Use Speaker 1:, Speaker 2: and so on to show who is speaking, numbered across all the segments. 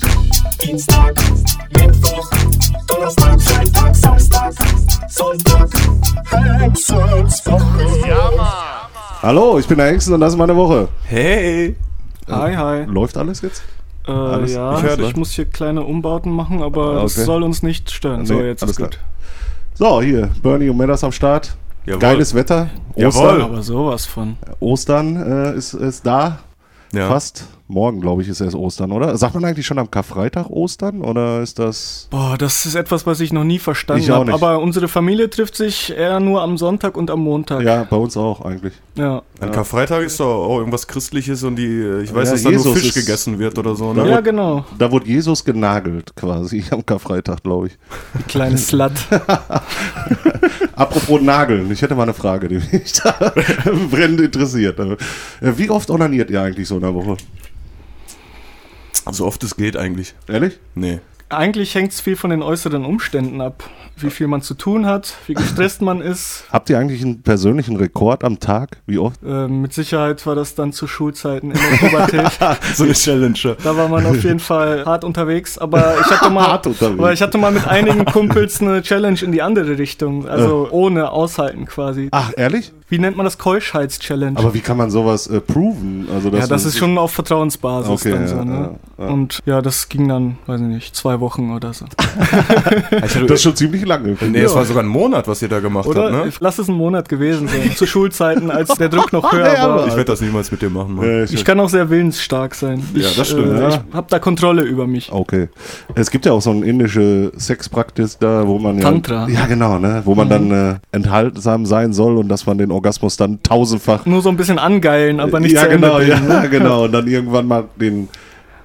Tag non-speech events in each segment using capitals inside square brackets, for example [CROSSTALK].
Speaker 1: Montag, Dienstag, Mittwoch, Donnerstag, Freitag, Samstag, Sonntag, Hexenswoche.
Speaker 2: Ja, Mann.
Speaker 3: Hallo, ich bin der Hengsten und das ist meine Woche.
Speaker 4: Hey!
Speaker 5: Hi, hi.
Speaker 3: Läuft alles jetzt?
Speaker 5: Äh,
Speaker 3: Alles-
Speaker 5: ja,
Speaker 3: ich
Speaker 5: ich, muss hier kleine Umbauten machen, aber das
Speaker 3: Okay.
Speaker 5: soll uns nicht stören. so,
Speaker 3: Nee,
Speaker 5: jetzt
Speaker 3: alles
Speaker 5: ist gut.
Speaker 3: So, hier, Bernie und Meadows am Start.
Speaker 4: Jawohl.
Speaker 3: Geiles Wetter.
Speaker 4: Jawohl.
Speaker 3: Ostern,
Speaker 5: Aber sowas von.
Speaker 3: Ostern äh, ist, ist da.
Speaker 4: Ja.
Speaker 3: Fast. Morgen, glaube ich, ist erst Ostern, oder? Sagt man eigentlich schon am Karfreitag Ostern? Oder ist das.
Speaker 5: Boah, das ist etwas, was ich noch nie verstanden habe. Aber unsere Familie trifft sich eher nur am Sonntag und am Montag.
Speaker 3: Ja, bei uns auch eigentlich.
Speaker 5: Ja,
Speaker 4: An Karfreitag ist doch auch irgendwas Christliches und die, ich weiß,
Speaker 3: Ja,
Speaker 4: dass da nur Fisch
Speaker 3: ist-
Speaker 4: gegessen wird oder so,
Speaker 3: Ja.
Speaker 4: ne?
Speaker 5: ja genau.
Speaker 3: Da wurde Jesus genagelt, quasi, am Karfreitag, glaube ich.
Speaker 5: Die kleine Slut. [LAUGHS]
Speaker 3: Apropos Nageln, ich hätte mal eine Frage, die mich da [LAUGHS] brennend interessiert. Äh, Wie oft onaniert ihr eigentlich so in der Woche?
Speaker 4: So oft es geht eigentlich.
Speaker 3: Ehrlich?
Speaker 4: Nee.
Speaker 5: Eigentlich hängt es viel von den äußeren Umständen ab. Wie viel man zu tun hat, wie gestresst man ist. [LAUGHS]
Speaker 3: Habt ihr eigentlich einen persönlichen Rekord am Tag? Wie oft?
Speaker 5: Äh, mit Sicherheit war das dann zu Schulzeiten in der Pubertät. [LAUGHS]
Speaker 4: So eine Challenge.
Speaker 5: Da war man auf jeden Fall hart unterwegs, aber ich hatte mal, [LAUGHS]
Speaker 3: Hart unterwegs.
Speaker 5: aber ich hatte mal mit einigen Kumpels eine Challenge in die andere Richtung, also ohne aushalten quasi.
Speaker 3: Ach, ehrlich?
Speaker 5: Wie nennt man das Keuschheits-Challenge?
Speaker 3: Aber wie kann man sowas äh, proven? Also,
Speaker 5: ja, das ist schon auf Vertrauensbasis
Speaker 3: Okay,
Speaker 5: dann
Speaker 3: ja,
Speaker 5: so, ne?
Speaker 3: ja, ja.
Speaker 5: Und ja, das ging dann, weiß ich nicht, zwei Wochen oder so.
Speaker 3: Das ist schon ziemlich lange.
Speaker 4: Nee, es war sogar ein Monat, was ihr da gemacht
Speaker 5: Oder?
Speaker 4: habt, ne?
Speaker 5: Lass es ein Monat gewesen sein, zu Schulzeiten, als der Druck noch [LAUGHS] höher
Speaker 3: Ja,
Speaker 5: war.
Speaker 4: Ich werde das niemals mit dir machen, Mann.
Speaker 5: Ich kann auch sehr willensstark sein. Ich,
Speaker 4: Ja, das stimmt,
Speaker 5: Äh,
Speaker 3: ja.
Speaker 5: Ich habe da Kontrolle über mich.
Speaker 3: Okay. Es gibt ja auch so eine indische Sexpraktis da, wo man ja.
Speaker 5: Tantra.
Speaker 3: Ja, genau, ne? Wo man dann äh, enthaltsam sein soll und dass man den Orgasmus dann tausendfach.
Speaker 5: Nur so ein bisschen angeilen, aber nicht
Speaker 3: ja, genau, ja, [LAUGHS] genau. Und dann irgendwann mal den,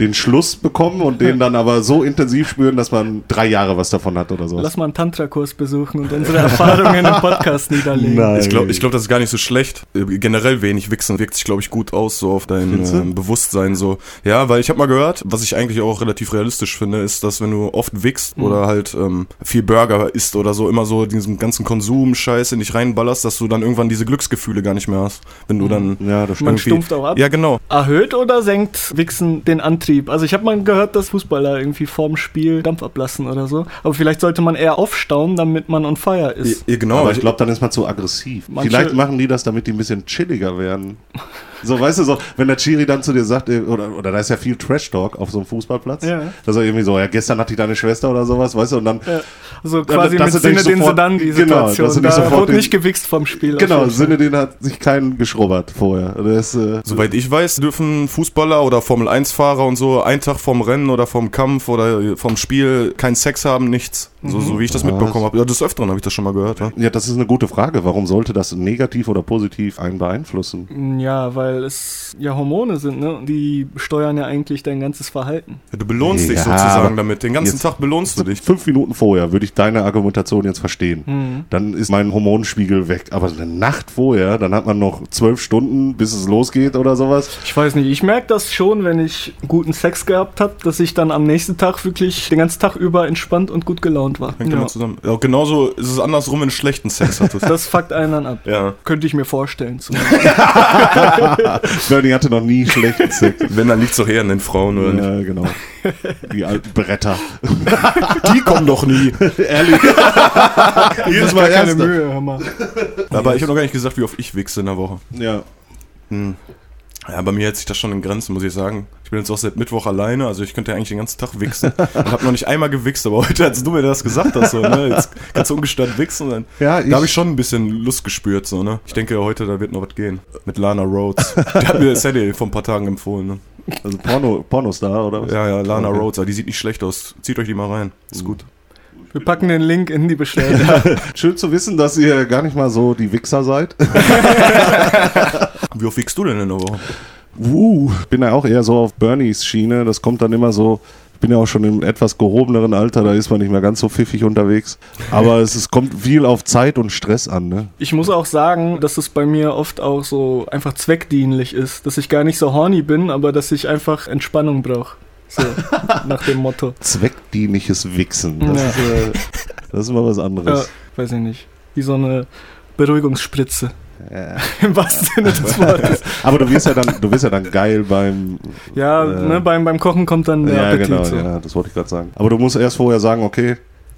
Speaker 3: den Schluss bekommen und den dann aber so intensiv spüren, dass man drei Jahre was davon hat oder so.
Speaker 5: Lass mal einen Tantra-Kurs besuchen und unsere Erfahrungen im Podcast niederlegen.
Speaker 3: Nein.
Speaker 4: Ich glaube, ich glaub, das ist gar nicht so schlecht. Äh, Generell wenig Wichsen wirkt sich, glaube ich, gut aus, so auf dein äh, Bewusstsein. so. Ja, weil ich habe mal gehört, was ich eigentlich auch relativ realistisch finde, ist, dass wenn du oft wichst
Speaker 5: Mhm.
Speaker 4: oder halt ähm, viel Burger isst oder so, immer so diesen ganzen Konsum-Scheiß in dich reinballerst, dass du dann irgendwann diese Glücksgefühle gar nicht mehr hast. Wenn du dann
Speaker 3: Ja, das
Speaker 5: Man stumpft auch ab.
Speaker 4: Ja, genau.
Speaker 5: Erhöht oder senkt Wichsen den Antrieb? Also ich habe mal gehört, dass Fußballer irgendwie vorm Spiel Dampf ablassen oder so. Aber vielleicht sollte man eher aufstauen, damit man on fire ist.
Speaker 4: Ja, genau.
Speaker 3: Aber ich glaube, dann ist man zu aggressiv.
Speaker 5: Manche-
Speaker 3: Vielleicht machen die das, damit die ein bisschen chilliger werden. [LAUGHS] So, weißt du, so, wenn der Chiri dann zu dir sagt, äh, oder, oder da ist ja viel Trash-Talk auf so einem Fußballplatz,
Speaker 5: Ja.
Speaker 3: dass er irgendwie so, ja, gestern hatte ich deine Schwester oder sowas, weißt du, und dann,
Speaker 5: Ja. Also quasi
Speaker 3: dass
Speaker 5: mit Sinne, den
Speaker 3: sofort-
Speaker 5: sie dann die
Speaker 3: genau,
Speaker 5: Situation.
Speaker 3: nicht
Speaker 5: da
Speaker 3: sofort
Speaker 5: wurde nicht gewichst vom Spiel.
Speaker 3: genau,
Speaker 5: Fall.
Speaker 3: Sinne, den hat sich keinen geschrubbert vorher. Das, äh,
Speaker 4: Soweit ich weiß, dürfen Fußballer oder Formel-1-Fahrer und so einen Tag vorm Rennen oder vom Kampf oder vom Spiel keinen Sex haben, nichts. So, so wie ich das
Speaker 3: Was?
Speaker 4: mitbekommen habe. Ja, des Öfteren habe ich das schon mal gehört. Ja.
Speaker 3: ja, das ist eine gute Frage. Warum sollte das negativ oder positiv einen beeinflussen?
Speaker 5: Ja, weil es ja Hormone sind, ne? Und Die steuern ja eigentlich dein ganzes Verhalten.
Speaker 4: Ja, du belohnst dich
Speaker 3: Ja,
Speaker 4: sozusagen
Speaker 3: aber
Speaker 4: damit. Den ganzen Tag belohnst du dich.
Speaker 3: Fünf Minuten vorher würde ich deine Argumentation jetzt verstehen.
Speaker 5: Mhm.
Speaker 3: Dann ist mein Hormonspiegel weg. Aber eine Nacht vorher, dann hat man noch zwölf Stunden, bis es losgeht oder sowas.
Speaker 5: Ich weiß nicht, ich merke das schon, wenn ich guten Sex gehabt habe, dass ich dann am nächsten Tag wirklich den ganzen Tag über entspannt und gut gelaunt war.
Speaker 4: Hängt
Speaker 5: Ja.
Speaker 4: immer zusammen. Ja, genauso ist es andersrum, wenn du schlechten Sex hattest.
Speaker 5: Das fuckt einen dann ab.
Speaker 4: ja.
Speaker 5: Könnte ich mir vorstellen. [LAUGHS] [LAUGHS] [LAUGHS]
Speaker 3: Bernie hatte noch nie schlechten Sex.
Speaker 4: Wenn, dann liegt's doch eher an den Frauen, oder nicht?
Speaker 3: Ja, genau. Die alten Bretter. [LAUGHS]
Speaker 4: Die kommen doch nie. [LAUGHS]
Speaker 3: Ehrlich. Jedes Mal
Speaker 5: Keine. Mühe, hör mal.
Speaker 4: Aber ich habe noch gar nicht gesagt, wie oft ich wichse in der Woche.
Speaker 3: Ja.
Speaker 4: Hm. Ja, bei mir hält sich das schon in Grenzen, muss ich sagen. Ich bin jetzt auch seit Mittwoch alleine, also ich könnte ja eigentlich den ganzen Tag wichsen. Und habe noch nicht einmal gewichst, aber heute, als du mir das gesagt hast, so, ne, jetzt kannst du ungestört wichsen, dann,
Speaker 3: Ja,
Speaker 4: da habe ich schon ein bisschen Lust gespürt, so, ne. Ich denke, heute, da wird noch was gehen. Mit Lana Rhodes. Die hat mir Sadie vor ein paar Tagen empfohlen, ne.
Speaker 3: Also Porno, Pornostar, oder was?
Speaker 4: Ja, ja, Lana
Speaker 3: Okay.
Speaker 4: Rhodes, die sieht nicht schlecht aus. Zieht euch die mal rein. Ist gut.
Speaker 5: Wir packen den Link in die Beschreibung.
Speaker 3: Schön zu wissen, dass ihr gar nicht mal so die Wichser seid.
Speaker 4: Wie oft wichst du denn in der Woche?
Speaker 3: Uh, ich bin ja auch eher so auf Bernies Schiene. Das kommt dann immer so. Ich bin ja auch schon im etwas gehobeneren Alter, da ist man nicht mehr ganz so pfiffig unterwegs. Aber es, es kommt viel auf Zeit und Stress an, ne?
Speaker 5: Ich muss auch sagen, dass es bei mir oft auch so einfach zweckdienlich ist. Dass ich gar nicht so horny bin, aber dass ich einfach Entspannung brauche. So, nach dem Motto.
Speaker 3: Zweckdienliches Wichsen. Das,
Speaker 5: Ja.
Speaker 3: ist, äh, das ist immer was
Speaker 5: Ja,
Speaker 3: anderes.
Speaker 5: weiß ich nicht. Wie so eine Beruhigungsspritze. [LAUGHS] Im wahrsten Sinne des Wortes.
Speaker 3: Aber du wirst ja dann, du wirst ja dann geil beim.
Speaker 5: Ja,
Speaker 3: Äh.
Speaker 5: ne, beim, beim Kochen kommt dann der
Speaker 3: ja,
Speaker 5: Appetit.
Speaker 3: genau,
Speaker 5: so.
Speaker 3: ja, das wollte ich gerade sagen. Aber du musst erst vorher sagen, okay,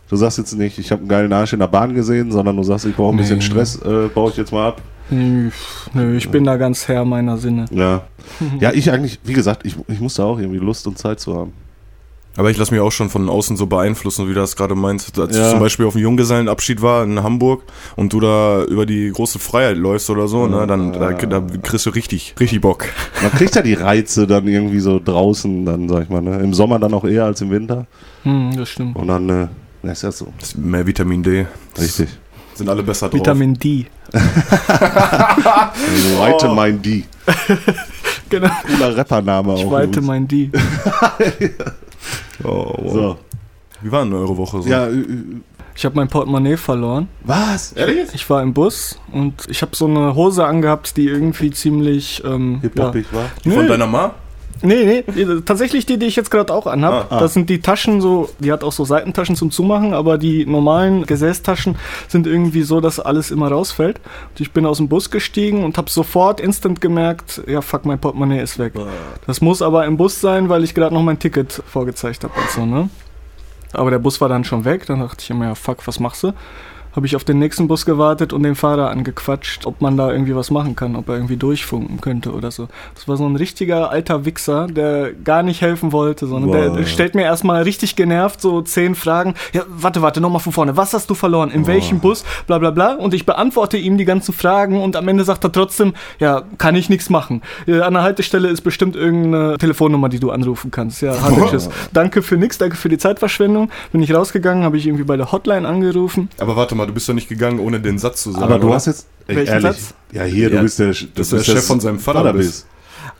Speaker 3: du sagst jetzt nicht, ich habe einen geilen Arsch in der Bahn gesehen, sondern du sagst, ich brauche ein bisschen
Speaker 5: Nee.
Speaker 3: Stress, äh, baue ich jetzt mal ab.
Speaker 5: Nö, nö, ich bin da ganz Herr meiner Sinne.
Speaker 3: Ja. [LAUGHS] Ja, ich eigentlich, wie gesagt, ich, ich muss da auch irgendwie Lust und Zeit zu haben.
Speaker 4: Aber ich lasse mich auch schon von außen so beeinflussen, wie du das gerade meinst. Als
Speaker 3: Ja.
Speaker 4: ich zum Beispiel auf dem Junggesellenabschied war in Hamburg und du da über die große Freiheit läufst oder so, ne, dann da, da kriegst du richtig, richtig Bock.
Speaker 3: Man kriegt ja die Reize dann irgendwie so draußen, dann sag ich mal, ne? Im Sommer dann auch eher als im Winter.
Speaker 5: Hm, das stimmt.
Speaker 3: Und dann, äh, na, ist ja so.
Speaker 4: Das ist mehr Vitamin D. Das
Speaker 3: Richtig.
Speaker 4: Sind alle besser drauf.
Speaker 5: Vitamin D. [LAUGHS]
Speaker 3: Weite mein D. [LAUGHS]
Speaker 5: Genau.
Speaker 3: Cooler Rappername auch.
Speaker 5: Ich weite mein D. [LAUGHS]
Speaker 4: Oh, wow.
Speaker 3: So.
Speaker 4: Wie war denn eure Woche so?
Speaker 3: Ja, äh, äh,
Speaker 5: Ich habe mein Portemonnaie verloren.
Speaker 3: was? Ehrlich?
Speaker 5: Ich war im Bus und ich habe so eine Hose angehabt, die irgendwie ziemlich. Ähm, ja.
Speaker 3: Hip-Hopig war?
Speaker 4: Die von deiner Ma?
Speaker 5: Nee, nee, tatsächlich die, die ich jetzt gerade auch anhab.
Speaker 3: Ah, ah.
Speaker 5: Das sind die Taschen so, die hat auch so Seitentaschen zum Zumachen, aber die normalen Gesäßtaschen sind irgendwie so, dass alles immer rausfällt. Und ich bin aus dem Bus gestiegen und habe sofort instant gemerkt, ja fuck, mein Portemonnaie ist weg. Das muss aber im Bus sein, weil ich gerade noch mein Ticket vorgezeigt habe und so, ne? Aber der Bus war dann schon weg, dann dachte ich immer, ja fuck, was machst du? Habe ich auf den nächsten Bus gewartet und den Fahrer angequatscht, ob man da irgendwie was machen kann, ob er irgendwie durchfunken könnte oder so. Das war so ein richtiger alter Wichser, der gar nicht helfen wollte, sondern
Speaker 3: Boah.
Speaker 5: der stellt mir erstmal richtig genervt so zehn Fragen. Ja, warte, warte, nochmal von vorne. Was hast du verloren? In welchem Bus? Bla bla bla. Und ich beantworte ihm die ganzen Fragen und am Ende sagt er trotzdem, ja, kann ich nichts machen. Äh, An der Haltestelle ist bestimmt irgendeine Telefonnummer, die du anrufen kannst. Ja, [LAUGHS] hatte ich es. Danke für nichts, danke für die Zeitverschwendung. Bin ich rausgegangen, habe ich irgendwie bei der Hotline angerufen.
Speaker 4: Aber warte mal, du bist doch nicht gegangen, ohne den Satz zu sagen.
Speaker 3: Aber du
Speaker 4: oder?
Speaker 3: hast jetzt. Ey,
Speaker 5: Welchen
Speaker 3: ehrlich.
Speaker 5: Satz?
Speaker 3: Ja, hier, du
Speaker 4: Ja,
Speaker 3: bist der,
Speaker 4: dass
Speaker 3: du
Speaker 4: du der Chef von seinem Vater bist.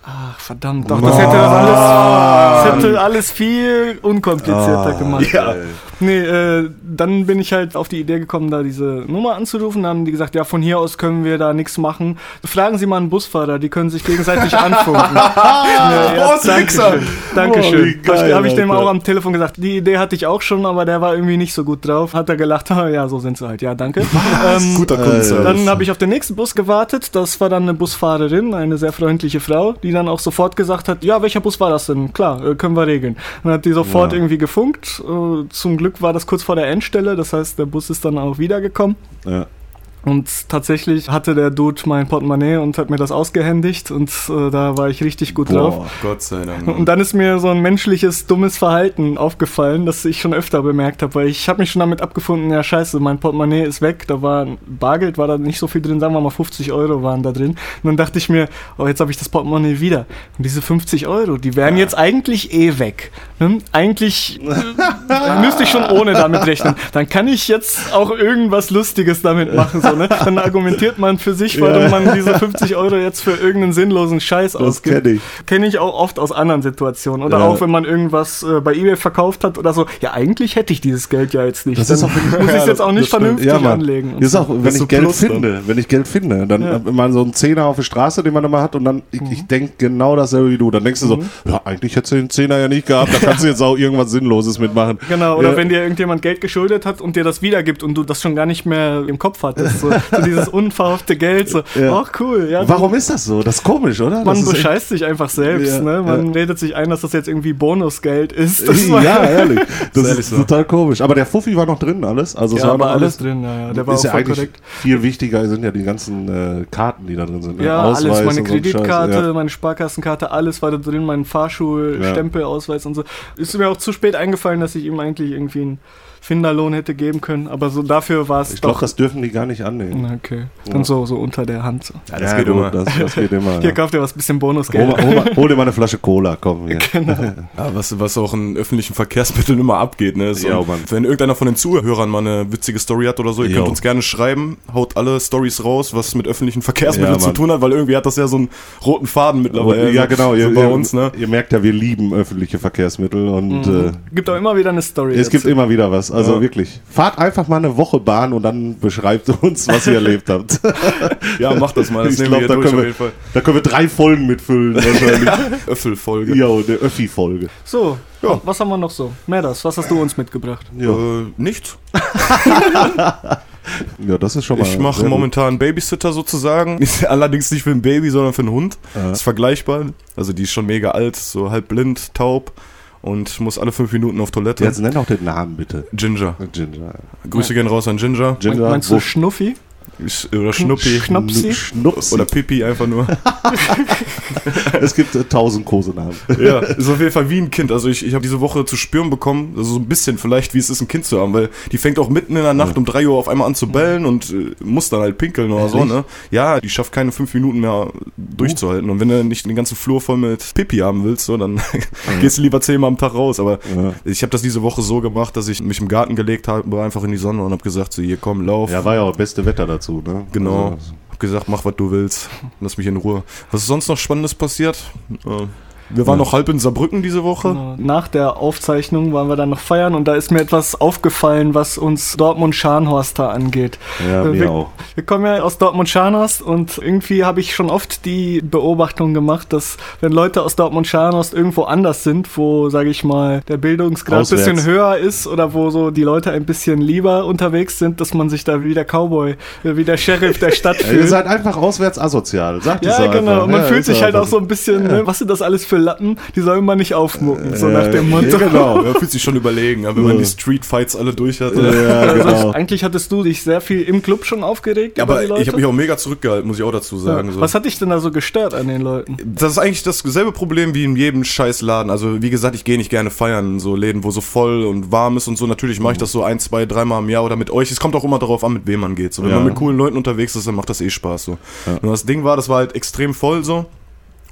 Speaker 5: Ach, verdammt, doch, das hätte das alles, das hätte alles viel unkomplizierter gemacht.
Speaker 4: Ja.
Speaker 5: Nee, äh, dann bin ich halt auf die Idee gekommen, da diese Nummer anzurufen. Dann haben die gesagt, ja, von hier aus können wir da nichts machen. Fragen Sie mal einen Busfahrer, die können sich gegenseitig anfunken. [LAUGHS] ja,
Speaker 4: Boah, ist ein Wichser.
Speaker 5: Dankeschön.
Speaker 3: Boah, wie geil,
Speaker 5: Habe ich dem auch am Telefon gesagt. Die Idee hatte ich auch schon, aber der war irgendwie nicht so gut drauf. Hat er gelacht, "Ah, [LAUGHS] ja, so sind sie halt. Ja, danke. Ähm,
Speaker 4: Guter Kundenservice.
Speaker 5: dann habe ich auf den nächsten Bus gewartet. Das war dann eine Busfahrerin, eine sehr freundliche Frau, die dann auch sofort gesagt hat, ja, welcher Bus war das denn? Klar, äh, können wir regeln. Dann hat die sofort
Speaker 3: Ja.
Speaker 5: irgendwie gefunkt. Äh, Zum Glück war das kurz vor der Endstelle, das heißt, der Bus ist dann auch wiedergekommen.
Speaker 3: Ja.
Speaker 5: Und tatsächlich hatte der Dude mein Portemonnaie und hat mir das ausgehändigt und äh, da war ich richtig gut drauf.
Speaker 3: Boah.
Speaker 4: Gott sei Dank.
Speaker 5: Und dann ist mir so ein menschliches, dummes Verhalten aufgefallen, das ich schon öfter bemerkt habe, weil ich habe mich schon damit abgefunden, ja scheiße, mein Portemonnaie ist weg, da war Bargeld, war da nicht so viel drin, sagen wir mal 50 Euro waren da drin. Und dann dachte ich mir, oh jetzt habe ich das Portemonnaie wieder. Und diese 50 Euro, die wären jetzt eigentlich eh weg. Ne? Eigentlich äh, müsste ich schon ohne damit rechnen. Dann kann ich jetzt auch irgendwas Lustiges damit machen. So, ne? Dann argumentiert man für sich, warum
Speaker 3: Ja.
Speaker 5: man diese 50 Euro jetzt für irgendeinen sinnlosen Scheiß
Speaker 3: Das
Speaker 5: ausgibt.
Speaker 3: kenne ich.
Speaker 5: Kenne ich auch oft aus anderen Situationen. Oder
Speaker 3: Ja.
Speaker 5: auch, wenn man irgendwas äh, bei Ebay verkauft hat oder so. Ja, eigentlich hätte ich dieses Geld ja jetzt nicht.
Speaker 3: Das ist
Speaker 5: Dann
Speaker 3: auch wirklich-
Speaker 5: muss ich es jetzt auch nicht vernünftig
Speaker 3: Ja,
Speaker 5: anlegen.
Speaker 3: Das ist auch, wenn
Speaker 4: Das
Speaker 3: ich
Speaker 4: so
Speaker 3: Geld
Speaker 4: Plus dann.
Speaker 3: finde, wenn ich Geld finde, dann
Speaker 5: Ja.
Speaker 3: hat man so einen Zehner auf der Straße, den man immer hat und dann, ich,
Speaker 5: Mhm.
Speaker 3: ich denke genau dasselbe wie du. Dann denkst du so, ja, eigentlich hättest du den Zehner ja nicht gehabt, da kannst du jetzt auch irgendwas Sinnloses mitmachen.
Speaker 5: Genau, oder
Speaker 3: Ja.
Speaker 5: wenn dir irgendjemand Geld geschuldet hat und dir das wiedergibt und du das schon gar nicht mehr im Kopf hattest. So, so dieses unverhoffte Geld. So,
Speaker 3: Ja.
Speaker 5: ach cool. Ja,
Speaker 3: Warum ist das so? Das ist komisch, oder?
Speaker 5: Man
Speaker 3: das echt-
Speaker 5: bescheißt sich einfach selbst.
Speaker 3: Ja,
Speaker 5: ne? Man
Speaker 3: ja.
Speaker 5: redet sich ein, dass das jetzt irgendwie Bonusgeld ist. Das
Speaker 3: ja, [LAUGHS] ehrlich. Das
Speaker 4: Ist
Speaker 3: ist,
Speaker 4: so.
Speaker 3: total komisch. Aber der Fuffi war noch drin, alles. Also es
Speaker 5: ja,
Speaker 3: war
Speaker 5: war
Speaker 3: noch
Speaker 5: alles drin. Ja, ja. Der war
Speaker 3: ist
Speaker 5: auch
Speaker 3: ja eigentlich
Speaker 5: korrekt.
Speaker 3: viel wichtiger sind ja die ganzen äh, Karten, die da drin sind. ne?
Speaker 5: Ja, alles, meine
Speaker 3: und so ein
Speaker 5: Kreditkarte,
Speaker 3: ja.
Speaker 5: meine Sparkassenkarte, alles war da drin, mein Fahrschul,
Speaker 3: Ja.
Speaker 5: Stempelausweis und so. Ist mir auch zu spät eingefallen, dass ich ihm eigentlich irgendwie einen Finderlohn hätte geben können, aber so dafür war es
Speaker 3: Ich glaube,
Speaker 5: doch.
Speaker 3: das dürfen die gar nicht annehmen.
Speaker 5: Okay. Dann so, so unter der Hand. So.
Speaker 4: Ja, das geht
Speaker 3: gut,
Speaker 4: immer.
Speaker 3: Das, das geht immer. [LAUGHS]
Speaker 5: Hier
Speaker 3: ja.
Speaker 5: kauft ihr was bisschen
Speaker 3: Hol,
Speaker 5: Bonusgeld.
Speaker 3: hol, mal, hol dir mal eine Flasche Cola, komm. Hier. [LAUGHS] [LAUGHS]
Speaker 4: Ja, was, was auch in öffentlichen Verkehrsmitteln immer abgeht, ne? So,
Speaker 3: Ja, Mann.
Speaker 4: wenn irgendeiner von den Zuhörern mal eine witzige Story hat oder so, ihr
Speaker 3: Jo.
Speaker 4: könnt uns gerne schreiben, haut alle Stories raus, was mit öffentlichen Verkehrsmitteln
Speaker 3: Ja,
Speaker 4: zu tun hat, weil irgendwie hat das ja so einen roten Faden mittlerweile.
Speaker 3: ja, genau.
Speaker 4: So
Speaker 3: Ihr,
Speaker 4: bei uns, ne?
Speaker 3: ihr merkt ja, wir lieben öffentliche Verkehrsmittel und
Speaker 5: Mhm.
Speaker 3: äh,
Speaker 5: Gibt auch immer wieder eine Story.
Speaker 3: es gibt
Speaker 5: dazu.
Speaker 3: immer wieder was. Also
Speaker 4: Ja.
Speaker 3: wirklich. Fahrt einfach mal eine Woche Bahn und dann beschreibt [LAUGHS] uns, was ihr erlebt habt. [LAUGHS]
Speaker 4: Ja, macht das mal. Das
Speaker 3: Ich
Speaker 4: nehmen
Speaker 3: glaub,
Speaker 4: wir
Speaker 3: da. Da können wir drei Folgen mitfüllen wahrscheinlich. [LAUGHS]
Speaker 4: Öffelfolge.
Speaker 3: ja, eine Öffi-Folge.
Speaker 5: So,
Speaker 4: Ja.
Speaker 5: was haben wir noch so? Medas, was hast du uns mitgebracht?
Speaker 3: Ja.
Speaker 4: Äh, nichts.
Speaker 3: Ja, das ist schon mal.
Speaker 4: Ich mache momentan Babysitter sozusagen. Ist allerdings nicht für ein Baby, sondern für einen Hund.
Speaker 3: Ja.
Speaker 4: Ist vergleichbar. Also die ist schon mega alt, so halb blind, taub und muss alle fünf Minuten auf Toilette.
Speaker 3: Jetzt nenn auch den Namen bitte.
Speaker 4: Ginger.
Speaker 3: Ginger.
Speaker 4: Grüße gehen raus an Ginger.
Speaker 3: Ginger.
Speaker 5: Meinst du Schnuffi?
Speaker 4: Oder Schnuppi.
Speaker 5: Schnapsi?
Speaker 3: Schnupsi.
Speaker 4: Oder Pipi einfach nur. [LAUGHS]
Speaker 3: es gibt äh, tausend Kosenamen.
Speaker 4: ja, ist auf jeden Fall wie ein Kind. Also ich, ich habe diese Woche zu spüren bekommen, also so ein bisschen vielleicht, wie es ist, ein Kind zu haben, weil die fängt auch mitten in der Nacht um 3 Uhr auf einmal an zu bellen und äh, muss dann halt pinkeln oder so,
Speaker 3: Ehrlich?
Speaker 4: ne? Ja, die schafft keine fünf Minuten mehr durchzuhalten. Und wenn du nicht den ganzen Flur voll mit Pipi haben willst, so, dann [LAUGHS] gehst du lieber zehnmal am Tag raus. Aber
Speaker 3: Ja.
Speaker 4: ich habe das diese Woche so gemacht, dass ich mich im Garten gelegt habe, einfach in die Sonne und habe gesagt, so, hier komm, lauf.
Speaker 3: Ja, war ja auch das beste Wetter dazu, ne?
Speaker 4: Genau.
Speaker 3: Also,
Speaker 4: Hab gesagt, mach was du willst. Lass mich in Ruhe. Was ist sonst noch Spannendes passiert? Äh, Wir waren
Speaker 3: Ja.
Speaker 4: noch halb in Saarbrücken diese Woche.
Speaker 5: Genau. Nach der Aufzeichnung waren wir dann noch feiern und da ist mir etwas aufgefallen, was uns Dortmund-Scharnhorst da angeht.
Speaker 3: Ja,
Speaker 5: Äh,
Speaker 3: mir
Speaker 5: wir,
Speaker 3: auch.
Speaker 5: Wir kommen ja aus Dortmund-Scharnhorst und irgendwie habe ich schon oft die Beobachtung gemacht, dass wenn Leute aus Dortmund-Scharnhorst irgendwo anders sind, wo, sage ich mal, der Bildungsgrad ein bisschen höher ist oder wo so die Leute ein bisschen lieber unterwegs sind, dass man sich da wie der Cowboy, äh, wie der Sheriff der Stadt
Speaker 3: Ja, ihr
Speaker 5: fühlt.
Speaker 3: seid einfach auswärts asozial. Sagt es
Speaker 5: Ja, genau.
Speaker 3: einfach.
Speaker 5: Und man
Speaker 3: Ja,
Speaker 5: fühlt sich halt
Speaker 3: einfach
Speaker 5: auch so ein bisschen, ne, was sind das alles für Lappen? Die sollen man nicht aufmucken, so
Speaker 3: Ja,
Speaker 5: nach dem Motto.
Speaker 3: ja, genau.
Speaker 4: Man fühlt sich schon überlegen, aber wenn man die Street-Fights alle durch hat.
Speaker 3: Ja, [LAUGHS]
Speaker 5: Also
Speaker 3: genau.
Speaker 5: Eigentlich hattest du dich sehr viel im Club schon aufgeregt
Speaker 4: Ja,
Speaker 5: über
Speaker 4: aber
Speaker 5: die Leute.
Speaker 4: ich habe mich auch mega zurückgehalten, muss ich auch dazu sagen.
Speaker 5: ja.
Speaker 4: So.
Speaker 5: Was hat dich denn da so gestört an den Leuten?
Speaker 4: Das ist eigentlich dasselbe Problem wie in jedem scheiß Laden. Also wie gesagt, ich gehe nicht gerne feiern in so Läden, wo so voll und warm ist und so. Natürlich mache ich das so ein, zwei, dreimal im Jahr oder mit euch. Es kommt auch immer darauf an, mit wem man geht. So, wenn
Speaker 3: Ja.
Speaker 4: man mit coolen Leuten unterwegs ist, dann macht das eh Spaß. So.
Speaker 3: Ja.
Speaker 4: Und das Ding war, das war halt extrem voll so.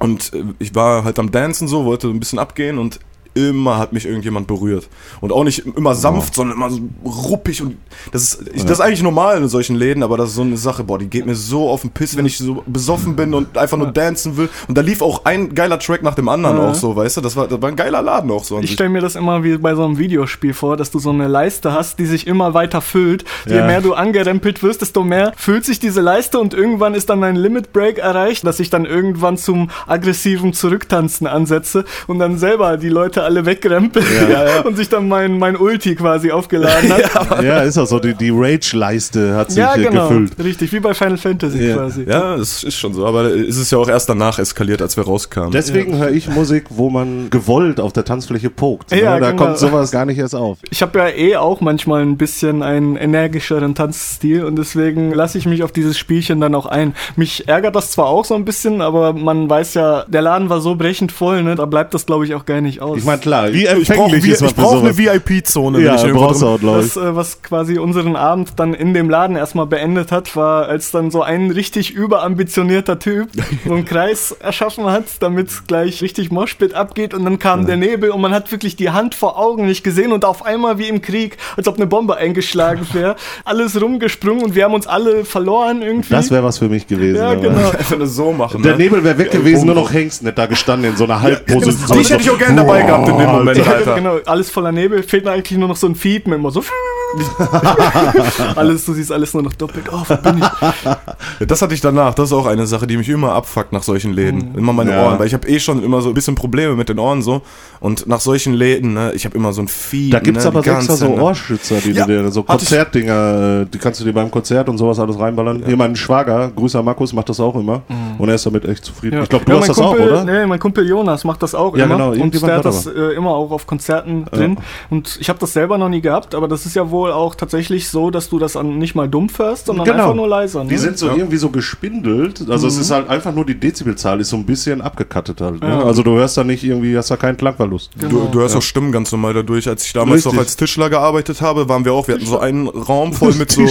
Speaker 4: Und äh, ich war halt am Dancen so, wollte ein bisschen abgehen und immer hat mich irgendjemand berührt. Und auch nicht immer sanft, sondern immer so ruppig und das ist, ich, das ist eigentlich normal in solchen Läden, aber das ist so eine Sache, boah, die geht mir so auf den Piss, wenn ich so besoffen bin und einfach nur dancen will. Und da lief auch ein geiler Track nach dem anderen
Speaker 5: Ja.
Speaker 4: auch so, weißt du? Das war, das war ein geiler Laden auch so.
Speaker 5: Ich stelle mir das immer wie bei so einem Videospiel vor, dass du so eine Leiste hast, die sich immer weiter füllt. Je
Speaker 3: Ja.
Speaker 5: mehr du angerempelt wirst, desto mehr füllt sich diese Leiste und irgendwann ist dann ein Limit Break erreicht, dass ich dann irgendwann zum aggressiven Zurücktanzen ansetze und dann selber die Leute alle wegrempel
Speaker 3: Ja. [LAUGHS]
Speaker 5: und sich dann mein, mein Ulti quasi aufgeladen hat. [LAUGHS]
Speaker 3: Ja, ist auch so. Die, die Rage-Leiste hat sich
Speaker 5: Ja, genau.
Speaker 3: gefüllt.
Speaker 5: Richtig, wie bei Final Fantasy
Speaker 3: Ja.
Speaker 5: quasi.
Speaker 4: Ja, das ist schon so, aber es ist ja auch erst danach eskaliert, als wir rauskamen.
Speaker 3: Deswegen höre ich Musik, wo man gewollt auf der Tanzfläche pokt.
Speaker 5: Ja,
Speaker 3: ne? Da
Speaker 5: genau.
Speaker 3: kommt sowas gar nicht erst auf.
Speaker 5: Ich habe ja eh auch manchmal ein bisschen einen energischeren Tanzstil und deswegen lasse ich mich auf dieses Spielchen dann auch ein. Mich ärgert das zwar auch so ein bisschen, aber man weiß ja, der Laden war so brechend voll, ne? Da bleibt das glaube ich auch gar nicht aus.
Speaker 3: Ich meine, klar, wie
Speaker 4: ich brauche
Speaker 3: empfänglich ist man
Speaker 4: ich brauch
Speaker 3: sowas.
Speaker 4: eine VIP-Zone, wenn
Speaker 3: ja,
Speaker 4: ich
Speaker 3: brauchst
Speaker 4: drin
Speaker 3: auch, glaube
Speaker 5: das, äh, was quasi unseren Abend dann in dem Laden erstmal beendet hat, war, als dann so ein richtig überambitionierter Typ [LAUGHS] so einen Kreis erschaffen hat, damit gleich richtig Moshpit abgeht und dann kam der Nebel und man hat wirklich die Hand vor Augen nicht gesehen und auf einmal wie im Krieg, als ob eine Bombe eingeschlagen [LAUGHS] wäre, alles rumgesprungen und wir haben uns alle verloren irgendwie.
Speaker 3: Das wäre was für mich gewesen.
Speaker 5: ja, genau. [LAUGHS]
Speaker 4: Einfach nur so machen.
Speaker 3: Der
Speaker 4: ne?
Speaker 3: Nebel wäre weg gewesen, nur noch Hengst nicht da gestanden in so einer Halbposition.
Speaker 4: Dich hätte ich auch gerne dabei gehabt in dem Moment, Alter.
Speaker 5: genau, alles voller Nebel, fehlt mir eigentlich nur noch so ein Fiepen immer so. [LAUGHS] alles, du siehst alles nur noch doppelt. Oh, wo bin ich?
Speaker 4: Ja, [LAUGHS] Das hatte ich danach. Das ist auch eine Sache, die mich immer abfuckt nach solchen Läden. Immer meine
Speaker 3: Ja.
Speaker 4: Ohren, weil ich habe eh schon immer so ein bisschen Probleme mit den Ohren so. Und nach solchen Läden, ne, ich habe immer so ein Vieh.
Speaker 3: Da gibt's
Speaker 4: ne,
Speaker 3: aber
Speaker 4: ganze,
Speaker 3: so. Ohrschützer, die
Speaker 4: Ja,
Speaker 3: du dir, so Konzertdinger, äh, die kannst du dir beim Konzert und sowas alles reinballern. Hier mein Schwager, Grüßer Markus, macht das auch immer. Und er ist damit echt zufrieden.
Speaker 5: Ja.
Speaker 3: Ich glaube, du
Speaker 5: Ja,
Speaker 3: hast
Speaker 5: mein
Speaker 3: das
Speaker 5: Kumpel,
Speaker 3: auch, oder?
Speaker 5: Nee, mein Kumpel Jonas macht das auch
Speaker 3: Ja,
Speaker 5: immer.
Speaker 3: genau,
Speaker 5: und der hat
Speaker 3: hat
Speaker 5: das äh, immer auch auf Konzerten drin. Und ich habe das selber noch nie gehabt, aber das ist ja wohl auch tatsächlich so, dass du das an, nicht mal dumpf hörst, sondern einfach nur leiser. Ne?
Speaker 3: Die sind so
Speaker 4: Ja.
Speaker 3: irgendwie so gespindelt. Also es ist halt einfach nur die Dezibelzahl ist so ein bisschen abgekattet halt. Ne?
Speaker 5: Ja.
Speaker 3: Also du hörst da nicht irgendwie, hast da keinen Klangverlust.
Speaker 4: Du, du hörst auch Stimmen ganz normal dadurch. Als ich damals
Speaker 3: Richtig.
Speaker 4: noch als Tischler gearbeitet habe, waren wir auch, wir hatten so einen Raum voll mit so,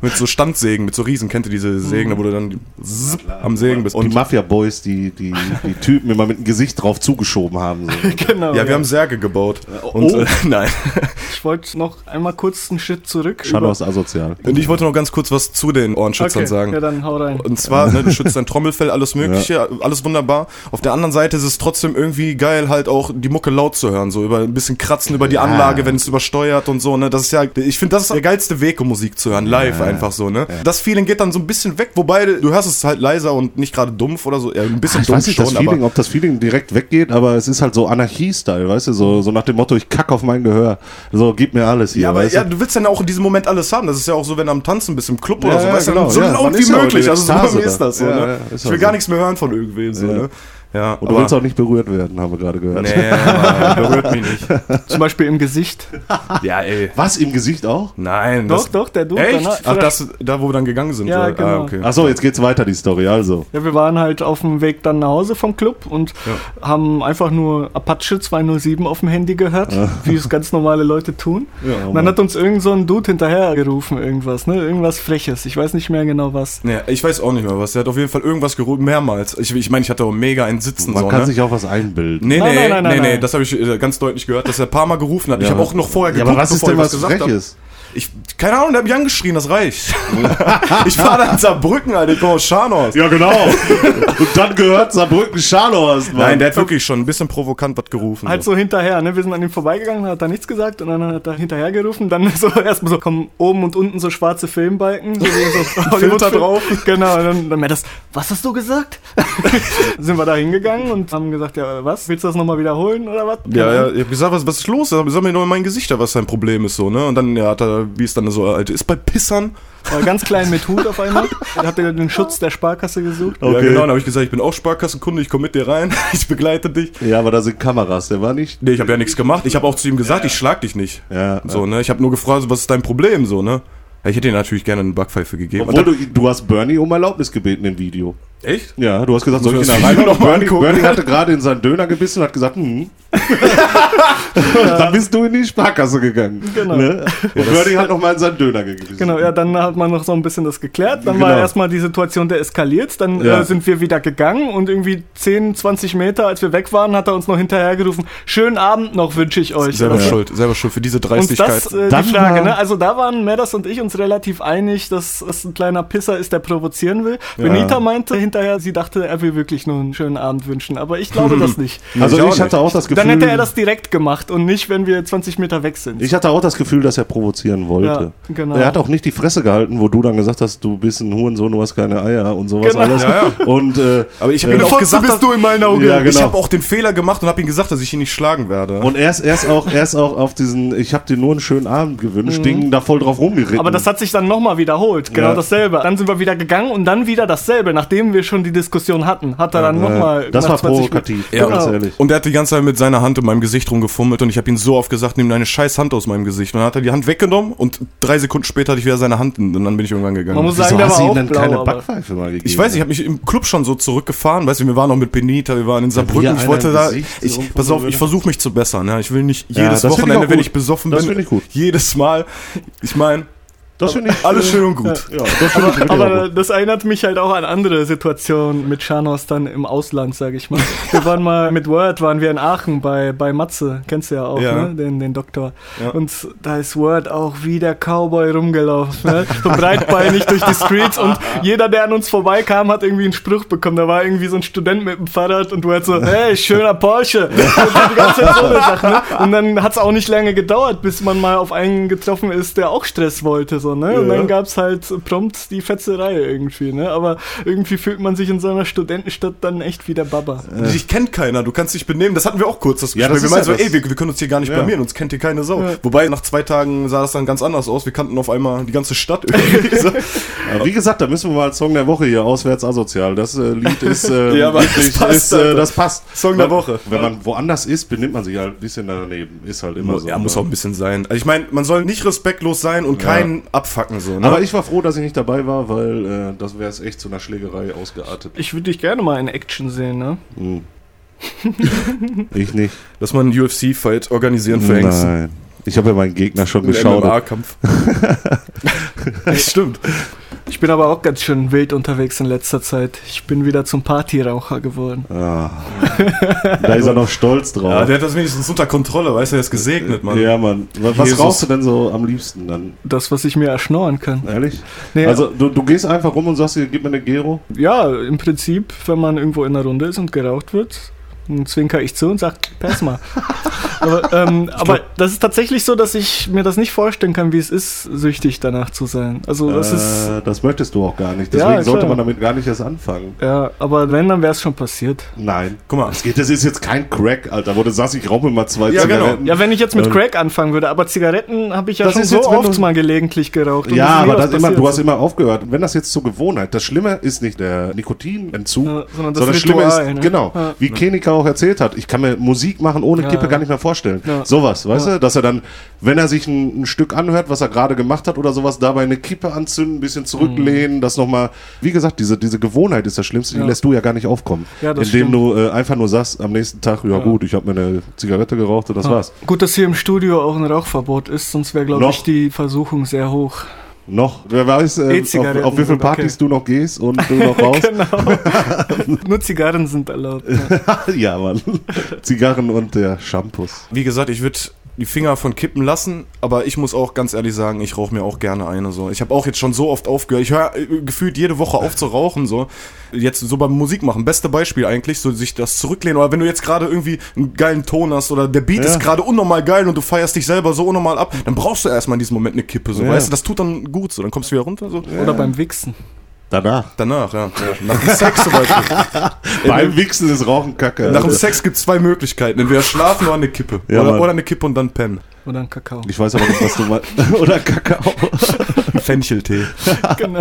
Speaker 4: mit so Standsägen, mit so Riesen. Kennt ihr diese Sägen, da wo du dann zip am Sägen bist?
Speaker 3: die
Speaker 4: Und
Speaker 3: Mafia-Boys, die, die, die Typen immer mit dem Gesicht drauf zugeschoben haben. So. [LAUGHS]
Speaker 5: genau.
Speaker 4: ja, wir haben Särge gebaut. Und
Speaker 3: oh.
Speaker 4: äh, [LAUGHS] nein.
Speaker 5: ich wollte noch einmal kurz einen Schritt zurück.
Speaker 3: Shadow ist asozial.
Speaker 4: Und ich wollte noch ganz kurz was zu den Ohrenschützern
Speaker 5: okay.
Speaker 4: sagen.
Speaker 5: Ja, dann hau rein.
Speaker 4: Und zwar, ne, du schützt dein Trommelfell, alles mögliche, alles wunderbar. Auf der anderen Seite ist es trotzdem irgendwie geil, halt auch die Mucke laut zu hören, so über ein bisschen kratzen über die Anlage, wenn es übersteuert und so, ne. Das ist ja, ich finde, das ist der geilste Weg, um Musik zu hören, live einfach so, ne. Das Feeling geht dann so ein bisschen weg, wobei du hörst es halt leiser und nicht gerade dumpf oder so, ja, ein bisschen
Speaker 3: Ich
Speaker 4: dumpf
Speaker 3: weiß nicht, das
Speaker 4: schon,
Speaker 3: Feeling,
Speaker 4: aber
Speaker 3: ob das Feeling direkt weggeht, aber es ist halt so Anarchie-Style, weißt du, so, so nach dem Motto, ich kack auf mein Gehör. So, gib mir alles hier,
Speaker 4: ja, aber
Speaker 3: weißt
Speaker 4: ja,
Speaker 3: du?
Speaker 4: Du willst dann auch in diesem Moment alles haben. Das ist ja auch so, wenn du am Tanzen bist im Club
Speaker 3: Ja,
Speaker 4: oder so,
Speaker 3: ja,
Speaker 4: weißt
Speaker 3: genau,
Speaker 4: so laut wie möglich. Also so bei mir ist
Speaker 3: da.
Speaker 4: das so, ne?
Speaker 3: ist
Speaker 4: ich will
Speaker 3: so.
Speaker 4: gar nichts mehr hören von irgendwen, so,
Speaker 3: Ja.
Speaker 4: ne? Ja,
Speaker 3: Und du willst auch nicht berührt werden, haben wir gerade gehört.
Speaker 4: Nee, berührt mich nicht. [LAUGHS]
Speaker 5: Zum Beispiel im Gesicht.
Speaker 4: Ja, ey.
Speaker 3: Was, im Gesicht auch?
Speaker 4: Nein.
Speaker 5: Doch,
Speaker 4: das,
Speaker 5: doch, der Dude.
Speaker 4: Echt?
Speaker 5: danach-
Speaker 4: Ach, das, da wo wir dann gegangen sind?
Speaker 5: Ja,
Speaker 4: oder?
Speaker 5: genau.
Speaker 4: Ah, okay.
Speaker 3: Achso, jetzt geht's weiter, die Story. Also.
Speaker 5: Ja, wir waren halt auf dem Weg dann nach Hause vom Club und haben einfach nur Apache 207 auf dem Handy gehört, wie es ganz normale Leute tun.
Speaker 3: Ja,
Speaker 5: und dann hat uns irgend so ein Dude hinterher gerufen, irgendwas, ne? Irgendwas Freches. Ich weiß nicht mehr genau was.
Speaker 4: Nee, ich weiß auch nicht mehr was. Der hat auf jeden Fall irgendwas gerufen, mehrmals. Ich, ich meine, ich hatte auch mega ein Sitzen.
Speaker 3: Man
Speaker 4: so,
Speaker 3: kann
Speaker 4: ne?
Speaker 3: sich auch was einbilden.
Speaker 4: Nee,
Speaker 5: Nein,
Speaker 4: nee,
Speaker 5: nein, nein,
Speaker 4: nee,
Speaker 5: nein,
Speaker 4: nee,
Speaker 5: nein.
Speaker 4: das habe ich äh, ganz deutlich gehört, dass er ein paar Mal gerufen hat. Ich
Speaker 3: Ja.
Speaker 4: habe auch noch vorher
Speaker 3: Ja,
Speaker 4: geguckt,
Speaker 3: aber was ist denn
Speaker 4: ich
Speaker 3: was
Speaker 4: gesagt habe.
Speaker 3: Freches?
Speaker 4: Ich, keine Ahnung, der hat mich angeschrien, das reicht. [LAUGHS] ich war da in Saarbrücken, Alter, ich komme aus Scharnhorst.
Speaker 3: Ja, genau. Und dann gehört Saarbrücken Scharnhorst, Mann.
Speaker 4: Nein, der hat wirklich schon ein bisschen provokant was gerufen.
Speaker 5: Halt so hinterher, ne? Wir sind an ihm vorbeigegangen, hat er nichts gesagt und dann hat er hinterher gerufen. Dann [LAUGHS] so erstmal so kommen oben und unten so schwarze Filmbalken, so so [LAUGHS] Hollywood drauf. Genau, und dann, dann das, was hast du gesagt? sind wir da hingegangen und haben gesagt, ja, was? Willst du das nochmal wiederholen oder was?
Speaker 4: Ja, ja, ich hab gesagt, was, was ist los? Sag mir doch in mein Gesicht, was sein Problem ist, so, ne? Und dann, ja, hat er, wie es dann so, Alter, ist bei Pissern.
Speaker 5: War ganz klein mit Hut auf einmal. Er hat den Schutz der Sparkasse gesucht.
Speaker 4: Ja,
Speaker 3: Okay.
Speaker 4: genau, dann habe ich gesagt, ich bin auch Sparkassenkunde, ich komme mit dir rein, [LAUGHS] ich begleite dich.
Speaker 3: Ja, aber da sind Kameras, der war nicht.
Speaker 4: Nee, ich habe ja nichts gemacht. Ich habe auch zu ihm gesagt, ich schlag dich nicht.
Speaker 3: Ja,
Speaker 4: So, ne? Ich habe nur gefragt, was ist dein Problem, so, ne? Ja, ich hätte ihm natürlich gerne eine Backpfeife gegeben.
Speaker 3: Obwohl du, du hast Bernie um Erlaubnis gebeten im Video.
Speaker 4: Echt?
Speaker 3: Ja, du hast gesagt, soll ich
Speaker 4: das
Speaker 3: rein?
Speaker 4: Video noch angucken?
Speaker 3: Bernie hatte gerade in seinen Döner gebissen und hat gesagt, hm. [LAUGHS] Dann bist du in die Sparkasse gegangen.
Speaker 5: Genau.
Speaker 3: Ne? Und Bernie hat noch mal in seinen Döner gebissen.
Speaker 5: Genau, ja, dann hat man noch so ein bisschen das geklärt. Dann
Speaker 3: Genau.
Speaker 5: war erstmal die Situation der eskaliert. Dann
Speaker 3: Ja.
Speaker 5: äh, sind wir wieder gegangen und irgendwie 10, 20 Meter, als wir weg waren, hat er uns noch hinterhergerufen: Schönen Abend noch wünsche ich euch.
Speaker 4: Selber schuld, selber schuld für diese
Speaker 5: Und
Speaker 4: Dreistigkeit.
Speaker 5: das äh,
Speaker 3: Dann
Speaker 5: die Frage, ne? Also da waren Medas und ich uns relativ einig, dass es ein kleiner Pisser ist, der provozieren will. Benita meinte hinterher, sie dachte, er will wirklich nur einen schönen Abend wünschen. Aber ich glaube das [LAUGHS] nicht.
Speaker 3: Also
Speaker 4: Ich
Speaker 3: ich hatte auch das Gefühl.
Speaker 5: Dann hätte er das direkt gemacht und nicht, wenn wir 20 Meter weg sind.
Speaker 3: Ich hatte auch das Gefühl, dass er provozieren wollte.
Speaker 5: Ja, genau.
Speaker 3: Er hat auch nicht die Fresse gehalten, wo du dann gesagt hast, du bist ein Hurensohn, du hast keine Eier und sowas
Speaker 5: Genau.
Speaker 3: alles.
Speaker 4: Ja,
Speaker 3: Und äh,
Speaker 4: Aber ich habe
Speaker 3: Äh,
Speaker 4: ihm auch
Speaker 5: Fotze
Speaker 4: gesagt,
Speaker 5: bist
Speaker 4: dass-
Speaker 5: du in meinen Augen.
Speaker 3: Ja, genau.
Speaker 4: ich habe auch den Fehler gemacht und habe ihm gesagt, dass ich ihn nicht schlagen werde.
Speaker 3: Und er ist, er ist auch, er ist auch auf diesen, ich habe dir nur einen schönen Abend gewünscht, Ding da voll drauf rumgeritten.
Speaker 5: Mhm. Aber das hat sich dann nochmal wiederholt, genau
Speaker 3: Ja.
Speaker 5: dasselbe. Dann sind wir wieder gegangen und dann wieder dasselbe, nachdem wir schon die Diskussion hatten, hat er dann
Speaker 3: Ja,
Speaker 5: nochmal.
Speaker 3: das war provokativ,
Speaker 4: Ja,
Speaker 3: ganz
Speaker 5: genau.
Speaker 3: ehrlich.
Speaker 4: Und er hat die ganze Zeit mit seiner Hand in meinem Gesicht rumgefummelt und ich habe ihm so oft gesagt, nimm deine scheiß Hand aus meinem Gesicht. Und dann hat er die Hand weggenommen und drei Sekunden später hatte ich wieder seine Hand und dann bin ich irgendwann gegangen.
Speaker 5: Man muss
Speaker 3: Wieso
Speaker 5: sagen, der
Speaker 3: hast
Speaker 5: war
Speaker 3: du ihm
Speaker 5: auch
Speaker 3: dann
Speaker 5: blau,
Speaker 3: keine Backpfeife mal gegeben?
Speaker 4: ich weiß, ich habe mich im Club schon so zurückgefahren, weißt du, wir waren noch mit Benita, wir waren in Saarbrücken,
Speaker 3: hier
Speaker 4: ich wollte da,
Speaker 3: Gesicht
Speaker 4: ich, pass auf, ich versuche mich zu bessern, ja, ich will nicht
Speaker 3: Ja,
Speaker 4: jedes
Speaker 3: ich
Speaker 4: Wochenende,
Speaker 3: auch
Speaker 4: wenn ich besoffen
Speaker 3: Das
Speaker 4: bin,
Speaker 3: ich gut.
Speaker 4: jedes Mal, ich meine,
Speaker 3: Das finde ich.
Speaker 4: alles schön und gut.
Speaker 3: Ja, das finde ich
Speaker 5: Aber das erinnert mich halt auch an andere Situationen mit Shanos dann im Ausland, sag ich mal. Wir waren mal [LAUGHS] mit Word, waren wir in Aachen bei, bei Matze, kennst du ja auch,
Speaker 4: Ja.
Speaker 5: ne? Den, den Doktor.
Speaker 4: Ja.
Speaker 5: Und da ist Word auch wie der Cowboy rumgelaufen, ne? So breitbeinig durch die Streets und jeder, der an uns vorbeikam, hat irgendwie einen Spruch bekommen. Da war irgendwie so ein Student mit dem Fahrrad und Word so, hey, schöner Porsche. [LAUGHS] Und die ganze so Sache, ne? Und dann hat es auch nicht lange gedauert, bis man mal auf einen getroffen ist, der auch Stress wollte, so, ne? Und
Speaker 3: Ja.
Speaker 5: dann gab's halt prompt die Fetzerei irgendwie, ne? Aber irgendwie fühlt man sich in so einer Studentenstadt dann echt wie der Baba.
Speaker 4: Dich kennt keiner, du kannst dich benehmen. Das hatten wir auch kurz, das
Speaker 3: Ja,
Speaker 4: Gespräch.
Speaker 3: das
Speaker 4: wir meinten
Speaker 3: ja
Speaker 4: so, ey, wir, wir können uns hier gar nicht
Speaker 3: Ja.
Speaker 4: blamieren, uns kennt hier keine Sau.
Speaker 5: Ja.
Speaker 4: Wobei, nach zwei Tagen sah das dann ganz anders aus. Wir kannten auf einmal die ganze Stadt irgendwie. [LAUGHS] so.
Speaker 3: Ja, wie gesagt, da müssen wir mal Song der Woche hier, auswärts asozial. Das äh, Lied ist, äh, [LAUGHS]
Speaker 4: Ja, aber
Speaker 3: wirklich,
Speaker 4: das passt,
Speaker 3: ist, äh,
Speaker 4: Alter.
Speaker 3: das passt.
Speaker 4: Song der Woche.
Speaker 3: Wenn man woanders ist, benimmt man sich halt ein bisschen daneben. Ist halt immer so.
Speaker 4: ja, muss
Speaker 3: ne?
Speaker 4: auch ein bisschen sein. Also ich meine, man soll nicht respektlos sein und
Speaker 3: Ja.
Speaker 4: keinen abfacken so. Ne?
Speaker 3: Aber ich war froh, dass ich nicht dabei war, weil äh, das wäre es echt zu einer Schlägerei ausgeartet.
Speaker 5: Ich würde dich gerne mal in Action sehen, ne?
Speaker 3: Hm. [LAUGHS] ich nicht.
Speaker 4: Dass man einen UFC-Fight organisieren für Ängste.
Speaker 3: Nein. Ich habe ja meinen Gegner schon
Speaker 4: Ein
Speaker 3: geschaut.
Speaker 4: MMA-Kampf. [LAUGHS] [LAUGHS] Stimmt.
Speaker 5: Ich bin aber auch ganz schön wild unterwegs in letzter Zeit. Ich bin wieder zum Partyraucher geworden.
Speaker 3: Ah. Da ist er noch stolz
Speaker 4: Ja,
Speaker 3: drauf.
Speaker 4: der hat das wenigstens unter Kontrolle, weißt du, der ist gesegnet, Mann.
Speaker 3: Ja, Mann. Was, was
Speaker 4: Jesus.
Speaker 3: rauchst du denn so am liebsten dann?
Speaker 5: Das, was ich mir erschnorren kann.
Speaker 3: Ehrlich?
Speaker 5: Nee,
Speaker 3: Also, du, du gehst einfach rum und sagst, dir, gib mir eine Gero.
Speaker 5: ja, im Prinzip, wenn man irgendwo in einer Runde ist und geraucht wird, dann zwinker ich zu und sag, pass mal. [LAUGHS] Aber, ähm, aber das ist tatsächlich so, dass ich mir das nicht vorstellen kann, wie es ist, süchtig danach zu sein. Also das ist.
Speaker 3: Äh, das möchtest du auch gar nicht.
Speaker 5: Ja,
Speaker 3: Deswegen sollte
Speaker 5: klar.
Speaker 3: man damit gar nicht erst anfangen.
Speaker 5: Ja, aber wenn, dann wäre es schon passiert.
Speaker 3: Nein.
Speaker 4: Guck mal.
Speaker 3: Das, geht, das ist jetzt kein Crack, Alter, wo du sagst, ich rauche mal zwei
Speaker 4: Ja, genau.
Speaker 3: Zigaretten.
Speaker 5: Ja, wenn ich jetzt mit
Speaker 3: Ähm,
Speaker 5: Crack anfangen würde, aber Zigaretten habe ich ja
Speaker 3: Das
Speaker 5: schon
Speaker 3: ist
Speaker 5: so oft
Speaker 3: du-
Speaker 5: mal gelegentlich geraucht. und
Speaker 3: Ja,
Speaker 5: ist
Speaker 3: aber das immer, du hast immer aufgehört. Wenn das jetzt zur Gewohnheit, das Schlimme ist nicht der Nikotinentzug,
Speaker 5: Ja, sondern das
Speaker 3: sondern das Schlimme ist,
Speaker 5: ne?
Speaker 3: genau,
Speaker 5: Ja.
Speaker 3: wie Kenika auch erzählt hat, ich kann mir Musik machen ohne
Speaker 5: Ja,
Speaker 3: Kippe
Speaker 5: ja.
Speaker 3: gar nicht mehr vorstellen.
Speaker 5: Ja.
Speaker 3: Sowas, weißt du, dass er dann, wenn er sich ein, ein Stück anhört, was er gerade gemacht hat oder sowas, dabei eine Kippe anzünden, ein bisschen zurücklehnen, das nochmal, wie gesagt, diese, diese Gewohnheit ist das Schlimmste, die
Speaker 5: Mhm.
Speaker 3: Lässt du ja gar nicht aufkommen. Indem
Speaker 5: stimmt.
Speaker 3: du äh, einfach nur sagst, am nächsten Tag, ja, gut, ich habe mir eine Zigarette geraucht und das war's.
Speaker 5: Gut, dass hier im Studio auch ein Rauchverbot ist, sonst wäre, glaube ich, die Versuchung sehr hoch.
Speaker 3: Noch, wer weiß, äh, auf, auf wie viele
Speaker 5: sind okay.
Speaker 3: Partys du noch gehst und du noch [LAUGHS] raus.
Speaker 5: Genau. [LAUGHS] Nur Zigarren sind erlaubt. Ja. [LAUGHS]
Speaker 3: ja, Mann. Zigarren und der Shampoos.
Speaker 4: Wie gesagt, ich würde die Finger von kippen lassen, aber ich muss auch ganz ehrlich sagen, ich rauche mir auch gerne eine. So. Ich habe auch jetzt schon so oft aufgehört. Ich höre äh, gefühlt jede Woche auf zu rauchen. So. Jetzt so beim Musik machen. Beste Beispiel eigentlich, so sich das zurücklehnen. Oder wenn du jetzt gerade irgendwie einen geilen Ton hast oder der Beat
Speaker 3: Ja.
Speaker 4: ist gerade unnormal geil und du feierst dich selber so unnormal ab, dann brauchst du erstmal in diesem Moment eine Kippe. So.
Speaker 3: Ja.
Speaker 4: Weißt du, das tut dann gut. So. Dann kommst du wieder runter. So.
Speaker 5: Oder beim Wichsen.
Speaker 3: Danach.
Speaker 4: Danach, ja. Nach dem Sex zum Beispiel. [LAUGHS]
Speaker 3: Beim Wichsen ist Rauchen kacke.
Speaker 4: Nach dem
Speaker 3: Alter.
Speaker 4: Sex gibt es zwei Möglichkeiten. Entweder schlafen oder eine Kippe.
Speaker 3: Ja,
Speaker 4: oder, oder eine Kippe und dann pennen.
Speaker 5: Oder ein Kakao.
Speaker 3: Ich weiß aber nicht, was du meinst. [LAUGHS] Oder Kakao. [LAUGHS]
Speaker 4: Ein Fencheltee. [LAUGHS]
Speaker 5: genau.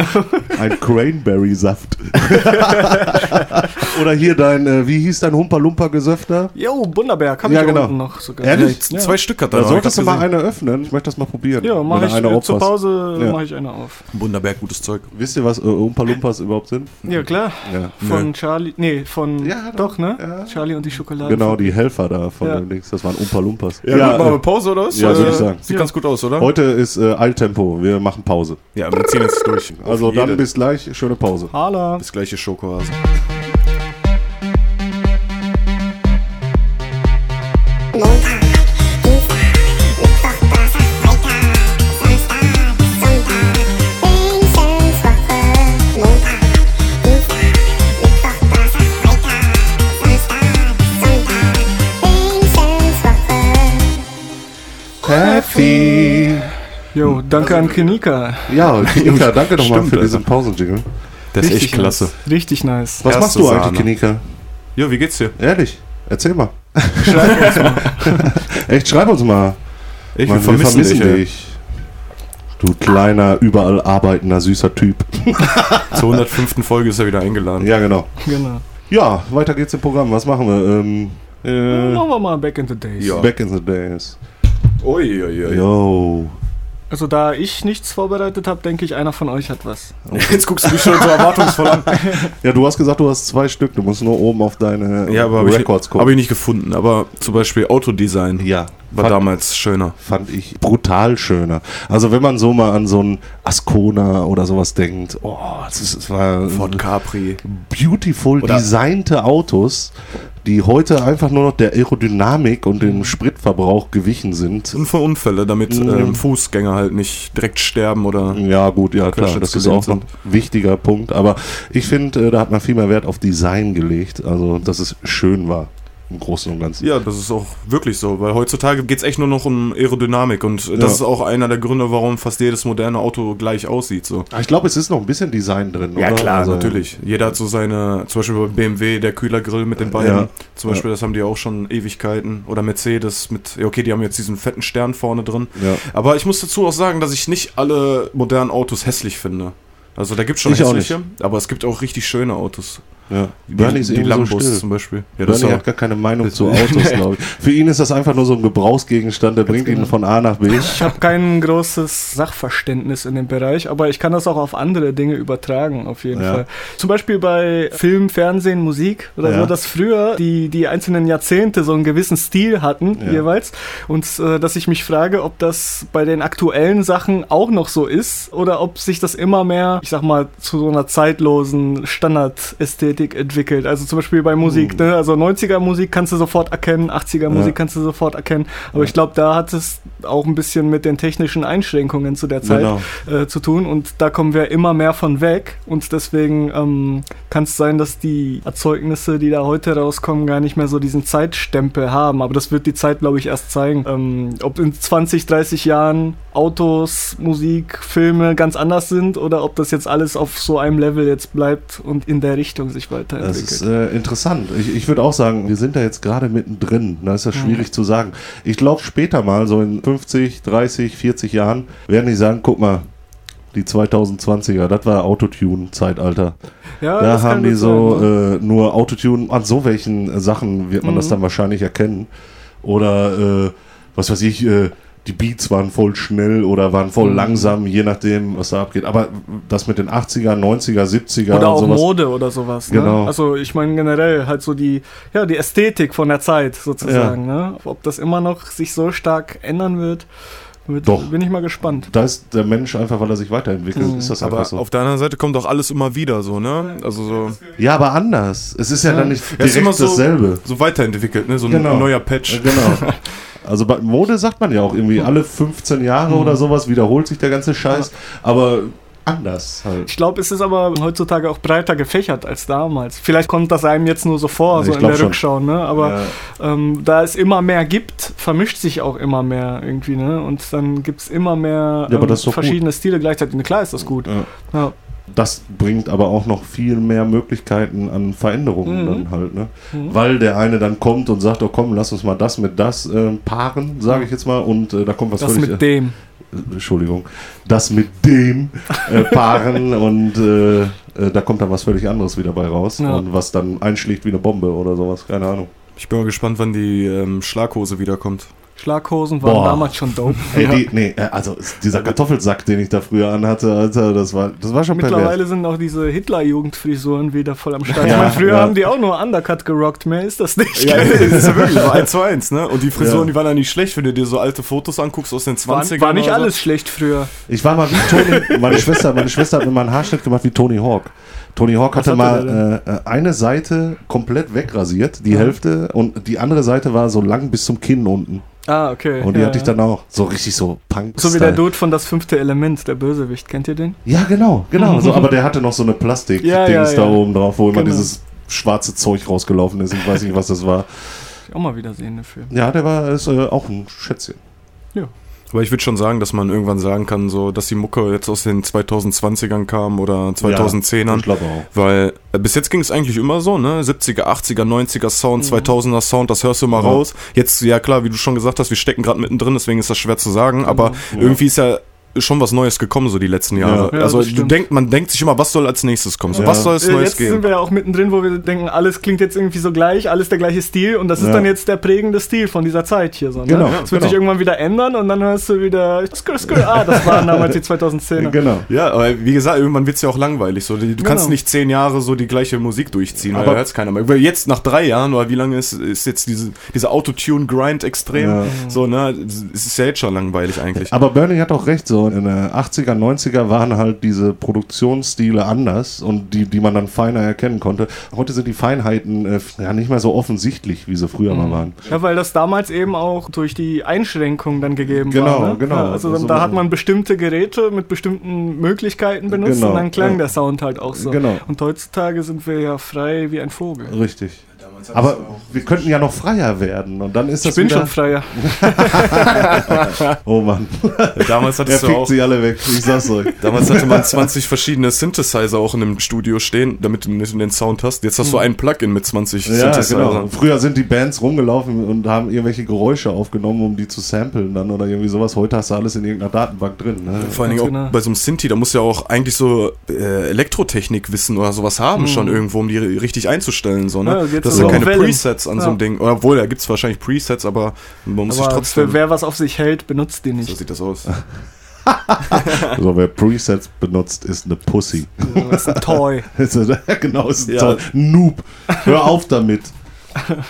Speaker 3: Ein Cranberry-Saft. Oder hier dein, äh, wie hieß dein Humpa-Lumpa-Gesöfter?
Speaker 5: Jo, Bunderberg, habe
Speaker 3: Ja,
Speaker 5: ich
Speaker 3: genau.
Speaker 5: unten noch sogar.
Speaker 3: Ehrlich?
Speaker 5: Ja.
Speaker 4: Zwei Stück hat er
Speaker 3: Da solltest du
Speaker 4: hab
Speaker 3: mal eine öffnen. Ich möchte das mal probieren.
Speaker 5: Ja,
Speaker 3: du
Speaker 5: ich
Speaker 3: eine
Speaker 5: zur. Pause
Speaker 3: Ja.
Speaker 5: mache ich eine auf.
Speaker 4: Wunderberg, gutes Zeug.
Speaker 3: Wisst ihr, was äh, Humpa-Lumpas überhaupt sind?
Speaker 5: Ja, klar.
Speaker 3: Ja.
Speaker 5: Von. Charlie, nee, von,
Speaker 3: Ja,
Speaker 5: doch, ne?
Speaker 3: ja.
Speaker 5: Charlie und die Schokolade.
Speaker 3: Genau, die Helfer da von
Speaker 5: Ja.
Speaker 3: dem Dings. Das waren Umpa-Lumpas.
Speaker 4: Ja, ja machen
Speaker 3: äh,
Speaker 4: wir Pause oder was?
Speaker 3: Ja,
Speaker 4: Äh,
Speaker 3: würde ich sagen.
Speaker 4: Sieht
Speaker 5: Ja.
Speaker 4: ganz gut aus, oder?
Speaker 3: heute ist äh, Eiltempo. Wir machen Pause.
Speaker 4: Ja, wir ziehen jetzt durch.
Speaker 3: Also dann bis gleich. Schöne Pause.
Speaker 5: Hala.
Speaker 4: das gleiche Schokohasen.
Speaker 5: Jo, danke an Kenika.
Speaker 3: Ja, Kinika, danke [LAUGHS] nochmal für diesen Pausenjingle.
Speaker 4: Das ist echt klasse.
Speaker 5: Nice. Richtig nice.
Speaker 3: Was
Speaker 4: Erste
Speaker 3: machst du eigentlich. Kinika?
Speaker 4: Jo, wie geht's dir?
Speaker 3: Ehrlich, erzähl mal.
Speaker 5: Schreib uns [LAUGHS] mal.
Speaker 3: Echt, schreib uns mal.
Speaker 4: Ich
Speaker 3: Mann,
Speaker 4: wir vermissen dich.
Speaker 3: dich. Du kleiner, überall arbeitender, süßer Typ. [LAUGHS]
Speaker 4: Zur 105. Folge ist er wieder eingeladen.
Speaker 3: Ja, genau.
Speaker 5: genau.
Speaker 3: Ja, weiter geht's im Programm. Was machen wir? Ähm, äh,
Speaker 5: Machen wir mal Back in the Days.
Speaker 4: Ja.
Speaker 3: Back in the Days.
Speaker 4: Ui, ui, ui.
Speaker 3: Yo.
Speaker 5: Also da ich nichts vorbereitet habe, denke ich, einer von euch hat was. [LAUGHS]
Speaker 4: Jetzt guckst du mich schon so erwartungsvoll an.
Speaker 3: Ja, du hast gesagt, du hast zwei Stück. Du musst nur oben auf deine
Speaker 4: Ja, aber habe ich,
Speaker 3: Records gucken.
Speaker 4: hab ich nicht gefunden. Aber zum Beispiel Autodesign
Speaker 3: ja,
Speaker 4: war
Speaker 3: fand,
Speaker 4: damals schöner.
Speaker 3: fand ich brutal schöner. Also wenn man so mal an so ein Ascona oder sowas denkt, oh, das, ist, das war
Speaker 4: Ford Capri.
Speaker 3: beautiful
Speaker 4: Oder-
Speaker 3: designte Autos, die heute einfach nur noch der Aerodynamik und dem Spritverbrauch gewichen sind.
Speaker 4: Und für Unfälle, damit
Speaker 3: Mhm.
Speaker 4: ähm, Fußgänger halt nicht direkt sterben oder.
Speaker 3: Ja, gut, ja klar, das ist auch noch ein wichtiger Punkt. Aber ich finde, äh, da hat man viel mehr Wert auf Design gelegt, also dass es schön war im Großen und Ganzen.
Speaker 4: Ja, das ist auch wirklich so, weil heutzutage geht es echt nur noch um Aerodynamik und äh, das
Speaker 3: Ja.
Speaker 4: ist auch einer der Gründe, warum fast jedes moderne Auto gleich aussieht. So.
Speaker 3: Aber Ich glaube, es ist noch ein bisschen Design drin,
Speaker 4: Ja
Speaker 3: oder?
Speaker 4: klar,
Speaker 3: Also,
Speaker 4: natürlich. Jeder hat so seine, zum Beispiel bei BMW, der Kühlergrill mit den beiden,
Speaker 3: Ja.
Speaker 4: zum Beispiel, das haben die auch schon Ewigkeiten. Oder Mercedes mit, ja okay, die haben jetzt diesen fetten Stern vorne drin.
Speaker 3: Ja.
Speaker 4: Aber ich muss dazu auch sagen, dass ich nicht alle modernen Autos hässlich finde. Also da gibt es schon
Speaker 3: Ich
Speaker 4: hässliche, aber es gibt auch richtig schöne Autos.
Speaker 3: Ja.
Speaker 4: Die,
Speaker 3: Bernie ist
Speaker 4: die
Speaker 3: so
Speaker 4: Lambos
Speaker 3: still.
Speaker 4: zum Beispiel. Ja,
Speaker 3: Bernie
Speaker 4: auch,
Speaker 3: hat gar keine Meinung zu Autos, [LAUGHS] glaube ich. Für ihn ist das einfach nur so ein Gebrauchsgegenstand, der bringt ihn
Speaker 5: genau.
Speaker 3: von A nach B.
Speaker 5: Ich habe kein großes Sachverständnis in dem Bereich, aber ich kann das auch auf andere Dinge übertragen, auf jeden
Speaker 3: Ja.
Speaker 5: Fall. Zum Beispiel bei Film, Fernsehen, Musik oder
Speaker 3: Ja.
Speaker 5: so, dass früher die, die einzelnen Jahrzehnte so einen gewissen Stil hatten,
Speaker 3: Ja.
Speaker 5: jeweils. Und äh, dass ich mich frage, ob das bei den aktuellen Sachen auch noch so ist oder ob sich das immer mehr, ich sag mal, zu so einer zeitlosen Standardästhetik Ästhetik entwickelt. Also zum Beispiel bei Musik, ne? Also 90er Musik kannst du sofort erkennen, 80er Musik
Speaker 3: Ja.
Speaker 5: kannst du sofort erkennen. Aber ich glaube, da hat es auch ein bisschen mit den technischen Einschränkungen zu der Zeit
Speaker 3: Genau.
Speaker 5: äh, zu tun. Und da kommen wir immer mehr von weg. Und deswegen ähm, kann es sein, dass die Erzeugnisse, die da heute rauskommen, gar nicht mehr so diesen Zeitstempel haben. Aber das wird die Zeit, glaube ich, erst zeigen. Ähm, ob in 20, 30 Jahren Autos, Musik, Filme ganz anders sind oder ob das jetzt alles auf so einem Level jetzt bleibt und in der Richtung sich
Speaker 3: Das
Speaker 5: weiterentwickelt.
Speaker 3: ist äh, interessant. Ich, ich würde auch sagen, wir sind da jetzt gerade mittendrin. Da ist das schwierig zu sagen. Ich glaube, später mal, so in 50, 30, 40 Jahren, werden die sagen, guck mal, die 2020er, das war Autotune-Zeitalter.
Speaker 5: ja,
Speaker 3: Da
Speaker 5: das
Speaker 3: haben die so
Speaker 5: ne?
Speaker 3: äh, nur Autotune. An so welchen Sachen wird man das
Speaker 5: Mhm.
Speaker 3: dann wahrscheinlich erkennen. Oder, äh, was weiß ich, äh, die Beats waren voll schnell oder waren voll
Speaker 5: Mhm.
Speaker 3: langsam, je nachdem, was da abgeht. Aber das mit den 80er, 90er, 70er
Speaker 5: Oder
Speaker 3: und
Speaker 5: auch
Speaker 3: sowas.
Speaker 5: Mode oder sowas. Ne?
Speaker 3: Genau.
Speaker 5: Also ich meine generell halt so die, ja, die Ästhetik von der Zeit sozusagen. Ne? Ob das immer noch sich so stark ändern wird, wird
Speaker 3: Doch.
Speaker 5: bin ich mal gespannt.
Speaker 3: Da ist der Mensch einfach, weil er sich weiterentwickelt,
Speaker 5: Mhm.
Speaker 3: ist das
Speaker 4: Aber
Speaker 3: einfach so.
Speaker 4: auf der anderen Seite kommt auch alles immer wieder so, ne? Also so,
Speaker 3: Ja, aber anders. Es ist ja,
Speaker 5: Ja.
Speaker 3: dann nicht
Speaker 4: Ja, ist
Speaker 3: direkt
Speaker 4: immer so-
Speaker 3: dasselbe.
Speaker 4: so weiterentwickelt, ne? So ein
Speaker 3: Genau.
Speaker 4: neuer Patch.
Speaker 3: Genau. [LAUGHS] Also bei Mode sagt man ja auch irgendwie, alle 15 Jahre
Speaker 5: Mhm.
Speaker 3: oder sowas wiederholt sich der ganze Scheiß, aber anders halt.
Speaker 5: Ich glaube, es ist aber heutzutage auch breiter gefächert als damals. Vielleicht kommt das einem jetzt nur so vor,
Speaker 3: Ich
Speaker 5: so in
Speaker 3: glaub
Speaker 5: der
Speaker 3: schon.
Speaker 5: Rückschau, ne? Aber
Speaker 3: Ja.
Speaker 5: ähm, da es immer mehr gibt, vermischt sich auch immer mehr irgendwie, ne? Und dann gibt es immer mehr
Speaker 3: Ja, aber
Speaker 5: ähm,
Speaker 3: doch
Speaker 5: verschiedene Stile gleichzeitig. Klar ist das gut.
Speaker 3: Ja. Das bringt aber auch noch viel mehr Möglichkeiten an Veränderungen
Speaker 5: Mhm.
Speaker 3: dann halt, ne?
Speaker 5: Mhm.
Speaker 3: Weil der eine dann kommt und sagt, oh komm, lass uns mal das mit das äh, paaren, sage ich jetzt mal, und äh, da kommt was
Speaker 5: Das
Speaker 3: völlig...
Speaker 5: mit dem.
Speaker 3: äh, Entschuldigung, das mit dem äh, paaren [LAUGHS] und äh, äh, da kommt dann was völlig anderes wieder bei raus
Speaker 5: Ja.
Speaker 3: und was dann einschlägt wie eine Bombe oder sowas, keine Ahnung.
Speaker 4: Ich bin mal gespannt, wann die ähm, Schlaghose wiederkommt.
Speaker 5: Schlaghosen waren
Speaker 3: Boah.
Speaker 5: damals schon dope.
Speaker 3: Ey, die, nee, äh, also dieser Kartoffelsack, den ich da früher anhatte, Alter, das war, das war schon pervers.
Speaker 5: Mittlerweile sind auch diese Hitler-Jugendfrisuren wieder voll am Start. [LAUGHS]
Speaker 3: Ja,
Speaker 5: ich meine, früher
Speaker 3: ja.
Speaker 5: haben die auch nur Undercut gerockt, mehr ist das nicht.
Speaker 4: Ja, das [LAUGHS] ist ja wirklich so eins zu eins, ne? Und die Frisuren,
Speaker 3: Ja.
Speaker 4: die waren ja nicht schlecht, wenn du dir so alte Fotos anguckst aus den 20ern.
Speaker 5: war, war nicht
Speaker 4: oder so.
Speaker 5: alles schlecht früher.
Speaker 3: Ich war mal wie Tony, meine Schwester, meine Schwester hat mir mal einen Haarschnitt gemacht wie Tony Hawk. Tony Hawk hatte
Speaker 5: hatte
Speaker 3: mal äh, äh, eine Seite komplett wegrasiert, die
Speaker 5: Ja.
Speaker 3: Hälfte, und die andere Seite war so lang bis zum Kinn unten.
Speaker 5: Ah, okay.
Speaker 3: Und die
Speaker 5: ja.
Speaker 3: hatte ich dann auch so richtig so punk
Speaker 5: So wie der Dude von Das fünfte Element, der Bösewicht. Kennt ihr den?
Speaker 3: Ja, genau, genau. So, [LAUGHS] aber der hatte noch so eine Plastik-Dings
Speaker 5: Ja, ja,
Speaker 3: da
Speaker 5: ja.
Speaker 3: oben drauf, wo immer
Speaker 5: Genau.
Speaker 3: dieses schwarze Zeug rausgelaufen ist. Ich weiß nicht, was das war.
Speaker 5: Ich auch mal wieder sehen dafür.
Speaker 3: Ja, der war ist, äh, auch ein Schätzchen.
Speaker 4: Aber ich würde schon sagen, dass man irgendwann sagen kann, so, dass die Mucke jetzt aus den 2020ern kam oder 2010ern.
Speaker 3: Ich glaube auch.
Speaker 4: Weil äh, bis jetzt ging es eigentlich immer so, ne? 70er, 80er, 90er Sound, 2000er Sound, das hörst du mal
Speaker 3: Ja.
Speaker 4: raus. Jetzt, ja klar, wie du schon gesagt hast, wir stecken gerade mittendrin, deswegen ist das schwer zu sagen. Aber
Speaker 3: Ja.
Speaker 4: irgendwie ist ja schon was Neues gekommen, so die letzten Jahre.
Speaker 5: Ja,
Speaker 4: also du denk, man denkt sich immer, was soll als nächstes kommen? So,
Speaker 3: Ja.
Speaker 4: was soll es
Speaker 5: Äh,
Speaker 4: Neues
Speaker 5: Jetzt sind
Speaker 4: geben?
Speaker 5: wir ja auch mittendrin, wo wir denken, alles klingt jetzt irgendwie so gleich, alles der gleiche Stil und das ist
Speaker 3: Ja.
Speaker 5: dann jetzt der prägende Stil von dieser Zeit hier. So, ne?
Speaker 3: Genau,
Speaker 5: Das wird
Speaker 3: genau.
Speaker 5: sich irgendwann wieder ändern und dann hörst du wieder, skr, skr, ah, das waren [LAUGHS] damals die 2010er.
Speaker 3: Genau.
Speaker 4: Ja, aber wie gesagt, irgendwann wird's ja auch langweilig. So, du kannst
Speaker 5: Genau.
Speaker 4: nicht zehn Jahre so die gleiche Musik durchziehen, weil
Speaker 3: Aber-
Speaker 4: da hört's keiner mehr. Jetzt nach drei Jahren, oder wie lange ist, ist jetzt diese, dieser Autotune-Grind extrem?
Speaker 3: Ja.
Speaker 4: So, ne, es ist ja jetzt schon langweilig eigentlich.
Speaker 3: Aber Bernie hat auch recht, so in den 80er, 90er waren halt diese Produktionsstile anders und die, die man dann feiner erkennen konnte. Heute sind die Feinheiten äh, ja nicht mehr so offensichtlich, wie sie früher
Speaker 5: Mhm.
Speaker 3: mal waren.
Speaker 5: Ja, weil das damals eben auch durch die Einschränkungen dann gegeben
Speaker 3: Genau,
Speaker 5: war. Ne?
Speaker 3: genau.
Speaker 5: Ja, also,
Speaker 3: Also
Speaker 5: da hat man bestimmte Geräte mit bestimmten Möglichkeiten benutzt
Speaker 3: Genau,
Speaker 5: und dann klang
Speaker 3: ja.
Speaker 5: der Sound halt auch so.
Speaker 3: Genau.
Speaker 5: Und heutzutage sind wir ja frei wie ein Vogel.
Speaker 3: Richtig. Aber wir könnten ja noch freier werden und dann ist
Speaker 5: Ich
Speaker 3: das
Speaker 5: bin
Speaker 3: wieder...
Speaker 5: schon freier. [LAUGHS]
Speaker 3: oh Mann,
Speaker 4: Damals
Speaker 3: er
Speaker 4: hattest du
Speaker 3: fickt
Speaker 4: auch,
Speaker 3: sie alle weg, ich sag's euch.
Speaker 4: damals hatte man 20 verschiedene Synthesizer auch in einem Studio stehen, damit du nicht den Sound hast. Jetzt hast du ein Plugin mit 20
Speaker 3: Ja,
Speaker 4: Synthesizern.
Speaker 3: genau. Früher sind die Bands rumgelaufen und haben irgendwelche Geräusche aufgenommen, um die zu samplen dann oder irgendwie sowas. Heute hast du alles in irgendeiner Datenbank drin. Ne?
Speaker 4: Vor allen Dingen auch
Speaker 5: genau.
Speaker 4: bei so einem Synthi, da musst du ja auch eigentlich so äh, Elektrotechnik wissen oder sowas haben schon irgendwo, um die richtig einzustellen. So, ne?
Speaker 5: Ja,
Speaker 4: das
Speaker 5: ist auch
Speaker 4: keine
Speaker 5: Wellen.
Speaker 4: Presets an so
Speaker 5: Ja.
Speaker 4: einem Ding. Obwohl, da gibt's wahrscheinlich Presets, aber man muss sich
Speaker 5: Aber
Speaker 4: trotzdem...
Speaker 5: für wer was auf sich hält, benutzt die
Speaker 4: so
Speaker 5: nicht.
Speaker 4: sieht das aus. [LAUGHS]
Speaker 3: Also wer Presets benutzt, ist eine Pussy.
Speaker 5: Das ist ein Toy. [LAUGHS] [LAUGHS]
Speaker 3: Genau, ist ein
Speaker 4: Ja.
Speaker 3: Zoll. Noob. Hör auf damit.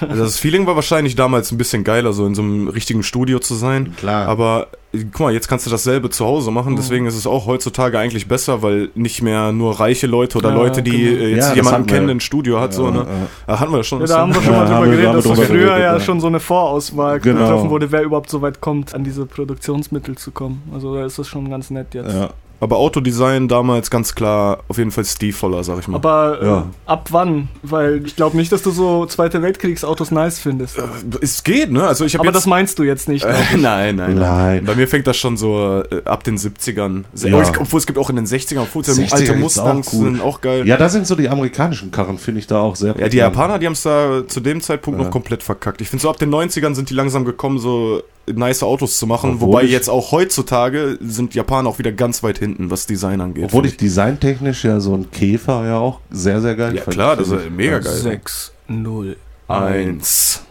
Speaker 4: Also das Feeling war wahrscheinlich damals ein bisschen geiler, so in so einem richtigen Studio zu sein.
Speaker 3: Klar.
Speaker 4: Aber äh, guck mal, jetzt kannst du dasselbe zu Hause machen. Deswegen ist es auch heutzutage eigentlich besser, weil nicht mehr nur reiche Leute oder
Speaker 5: Ja,
Speaker 4: Leute, die
Speaker 5: genau.
Speaker 4: äh, jetzt
Speaker 3: Ja,
Speaker 4: jemanden kennen, ein Studio hat. so,
Speaker 3: Ja,
Speaker 4: ne? Da hatten wir schon.
Speaker 5: Ja, da haben wir schon
Speaker 3: Ja,
Speaker 5: mal drüber geredet, dass früher
Speaker 3: geredet,
Speaker 5: ja
Speaker 3: ja.
Speaker 5: schon so eine Vorauswahl
Speaker 3: Genau.
Speaker 5: getroffen wurde, wer überhaupt so weit kommt, an diese Produktionsmittel zu kommen. Also da ist das schon ganz nett jetzt.
Speaker 3: Ja.
Speaker 4: Aber Autodesign damals ganz klar auf jeden Fall stilvoller, sag ich mal.
Speaker 5: Aber äh,
Speaker 3: Ja.
Speaker 5: ab wann? Weil ich glaube nicht, dass du so Zweite Weltkriegsautos nice findest.
Speaker 4: Äh, es geht, ne? Also ich habe
Speaker 5: Aber
Speaker 4: jetzt
Speaker 5: das meinst du jetzt nicht.
Speaker 4: Äh, [LAUGHS] nein, nein, nein,
Speaker 3: Nein.
Speaker 4: Bei mir fängt das schon so äh, ab den 70ern. Se-
Speaker 3: Ja.
Speaker 4: Oh, ich- Obwohl es gibt auch in den 60ern, obwohl es ja
Speaker 3: 60er
Speaker 4: alte
Speaker 3: auch
Speaker 4: Mustangs
Speaker 3: cool.
Speaker 4: sind auch geil.
Speaker 3: ja, da sind so die amerikanischen Karren, finde ich da auch sehr
Speaker 4: Ja, die. Japaner, die haben es da zu dem Zeitpunkt
Speaker 3: Ja.
Speaker 4: noch komplett verkackt. Ich finde, so ab den 90ern sind die langsam gekommen, so nice Autos zu machen.
Speaker 3: Obwohl
Speaker 4: Wobei
Speaker 3: ich-
Speaker 4: jetzt auch heutzutage sind Japaner auch wieder ganz weit hinten, was Design angeht.
Speaker 3: Obwohl ich designtechnisch ja so ein Käfer ja auch sehr, sehr geil
Speaker 4: Ja,
Speaker 3: fand.
Speaker 4: klar, das ist
Speaker 3: ich.
Speaker 4: mega geil.
Speaker 5: 6, 0,
Speaker 4: Eins.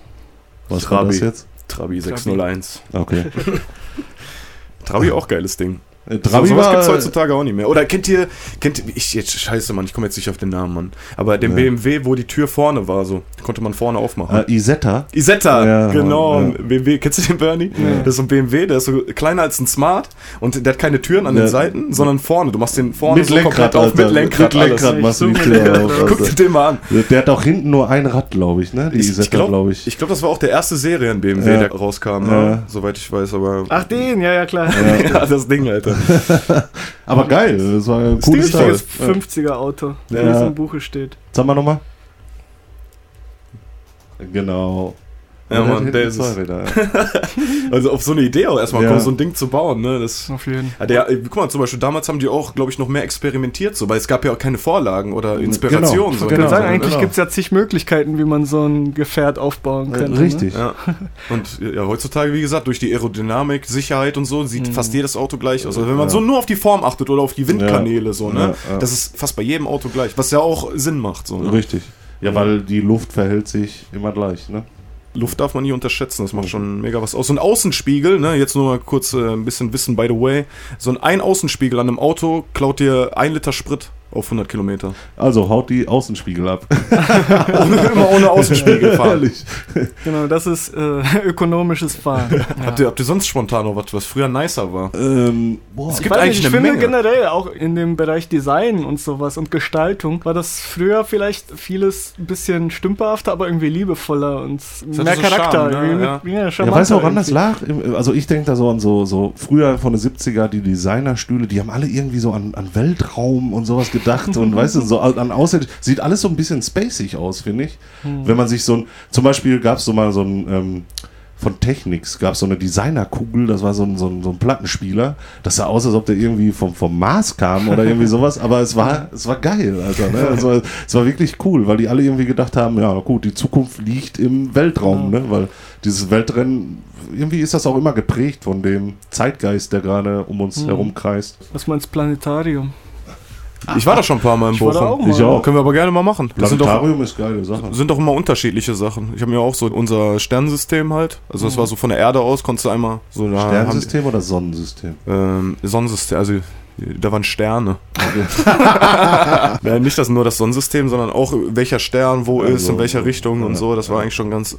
Speaker 3: Was war das
Speaker 4: Trabi.
Speaker 3: jetzt?
Speaker 4: Trabi 601.
Speaker 3: Okay. [LAUGHS]
Speaker 4: Trabi auch geiles Ding.
Speaker 3: Äh,
Speaker 4: So,
Speaker 3: Trabi
Speaker 4: sowas gibt's heutzutage auch nicht mehr. Oder kennt ihr, kennt ihr, ich jetzt, scheiße, Mann, ich komme jetzt nicht auf den Namen, Mann. Aber den
Speaker 3: Ja.
Speaker 4: BMW, wo die Tür vorne war, so, konnte man vorne aufmachen.
Speaker 3: äh, Isetta.
Speaker 4: Isetta,
Speaker 3: Ja,
Speaker 4: genau,
Speaker 3: ja.
Speaker 4: ein BMW, kennst du den Bernie?
Speaker 5: Ja.
Speaker 4: Das ist so ein BMW, der ist so kleiner als ein Smart und der hat keine Türen an
Speaker 3: Ja.
Speaker 4: den Seiten, sondern vorne. Du machst den vorne
Speaker 3: Mit
Speaker 4: so
Speaker 3: Lenkrad,
Speaker 4: komplett auf,
Speaker 3: Alter.
Speaker 4: mit Lenkrad,
Speaker 3: Mit Lenkrad
Speaker 4: alles.
Speaker 3: machst du die Tür auf.
Speaker 4: Guck dir den mal an.
Speaker 3: Der hat auch hinten nur ein Rad, glaube ich, ne? Die
Speaker 4: Ich,
Speaker 3: Isetta,
Speaker 4: glaube,
Speaker 3: glaube ich.
Speaker 4: ich glaub, das war auch der erste Serien-BMW,
Speaker 3: Ja.
Speaker 4: der rauskam,
Speaker 3: Ja.
Speaker 4: ne? soweit ich weiß, aber...
Speaker 5: Ach, den, ja, ja, klar.
Speaker 4: Ja, [LAUGHS] das Ding, Alter. [LAUGHS]
Speaker 3: Aber geil, das war ein cooles Teil.
Speaker 5: Richtiges 50er-Auto, wie
Speaker 3: Ja.
Speaker 5: es im Buche steht.
Speaker 3: Sag mal nochmal. Genau.
Speaker 4: Ja,
Speaker 3: Und
Speaker 4: Mann, der ist.
Speaker 3: Räder, ja. [LAUGHS]
Speaker 4: Also auf so eine Idee auch erstmal
Speaker 3: Ja.
Speaker 4: kommen, so ein Ding zu bauen, ne? Das,
Speaker 5: Auf jeden
Speaker 4: ja, der, äh, guck mal, zum Beispiel damals haben die auch, glaube ich, noch mehr experimentiert, so, weil es gab ja auch keine Vorlagen oder Inspirationen.
Speaker 3: Genau.
Speaker 4: so,
Speaker 5: Ich
Speaker 3: Genau,
Speaker 5: würde sagen, eigentlich
Speaker 3: genau.
Speaker 5: gibt es ja zig Möglichkeiten, wie man so ein Gefährt aufbauen könnte.
Speaker 3: Richtig.
Speaker 4: Ja. Und ja, heutzutage, wie gesagt, durch die Aerodynamik, Sicherheit und so, sieht
Speaker 5: Mhm.
Speaker 4: fast jedes Auto gleich aus. Also wenn man
Speaker 3: Ja.
Speaker 4: so nur auf die Form achtet oder auf die Windkanäle, so, ne?
Speaker 3: Ja, ja.
Speaker 4: Das ist fast bei jedem Auto gleich, was ja auch Sinn macht. So, ne?
Speaker 3: Richtig. Ja, weil die Luft verhält sich immer gleich, ne?
Speaker 4: Luft darf man nie unterschätzen, das macht schon mega was aus. So ein Außenspiegel, ne, jetzt nur mal kurz äh, ein bisschen Wissen, by the way. So ein, ein Außenspiegel an einem Auto klaut dir ein Liter Sprit auf 100 Kilometer.
Speaker 3: Also haut die Außenspiegel ab. [LAUGHS]
Speaker 4: Immer ohne Außenspiegel fahren.
Speaker 3: Ehrlich.
Speaker 5: Genau, das ist äh, [LAUGHS] ökonomisches Fahren.
Speaker 4: Habt, ihr, habt ihr sonst spontan noch was, was früher nicer war?
Speaker 3: Ähm, boah.
Speaker 4: Es
Speaker 5: Ich,
Speaker 4: gibt eigentlich
Speaker 5: nicht, ich
Speaker 4: eine
Speaker 5: finde
Speaker 4: Menge.
Speaker 5: generell auch in dem Bereich Design und sowas und Gestaltung war das früher vielleicht vieles ein bisschen stümperhafter, aber irgendwie liebevoller und mehr
Speaker 4: so
Speaker 5: Charakter.
Speaker 4: Charme, ne? Ja.
Speaker 5: ja,
Speaker 3: Ja, weißt du, woran das lag? Im- Also ich denke da so an so, so früher von den 70er, die Designerstühle, die haben alle irgendwie so an, an Weltraum und sowas gedacht und weißt du, so an Aussehen, sieht alles so ein bisschen spacig aus, finde ich. Wenn man sich so ein, zum Beispiel gab es so mal so ein, ähm, von Technics gab es so eine Designerkugel, das war so ein, so, ein, so ein Plattenspieler. Das sah aus, als ob der irgendwie vom, vom Mars kam oder irgendwie sowas, aber es war, [LAUGHS] es war geil, Alter. Ne? Es, war, es war wirklich cool, weil die alle irgendwie gedacht haben, ja gut, die Zukunft liegt im Weltraum, ne? weil dieses Weltrennen, irgendwie ist das auch immer geprägt von dem Zeitgeist, der gerade um uns
Speaker 5: Mhm.
Speaker 3: herum kreist.
Speaker 5: Was meinst Planetarium?
Speaker 4: Ich war da schon ein paar Mal in
Speaker 5: da
Speaker 4: Bochum.
Speaker 5: auch mal.
Speaker 3: Ich auch.
Speaker 4: Können wir aber gerne mal machen. Das sind doch,
Speaker 3: Planetarium ist geile Sache.
Speaker 4: sind doch immer unterschiedliche Sachen. Ich habe mir auch so unser Sternensystem halt. Also das war so von der Erde aus, konntest du einmal so da
Speaker 3: Sternsystem oder Sonnensystem?
Speaker 4: Haben, ähm, Sonnensystem, also da waren Sterne. [LAUGHS] ja, nicht das nur das Sonnensystem, sondern auch welcher Stern wo
Speaker 3: Also,
Speaker 4: ist, in welcher Richtung und
Speaker 3: ja,
Speaker 4: so. Das war eigentlich schon ganz,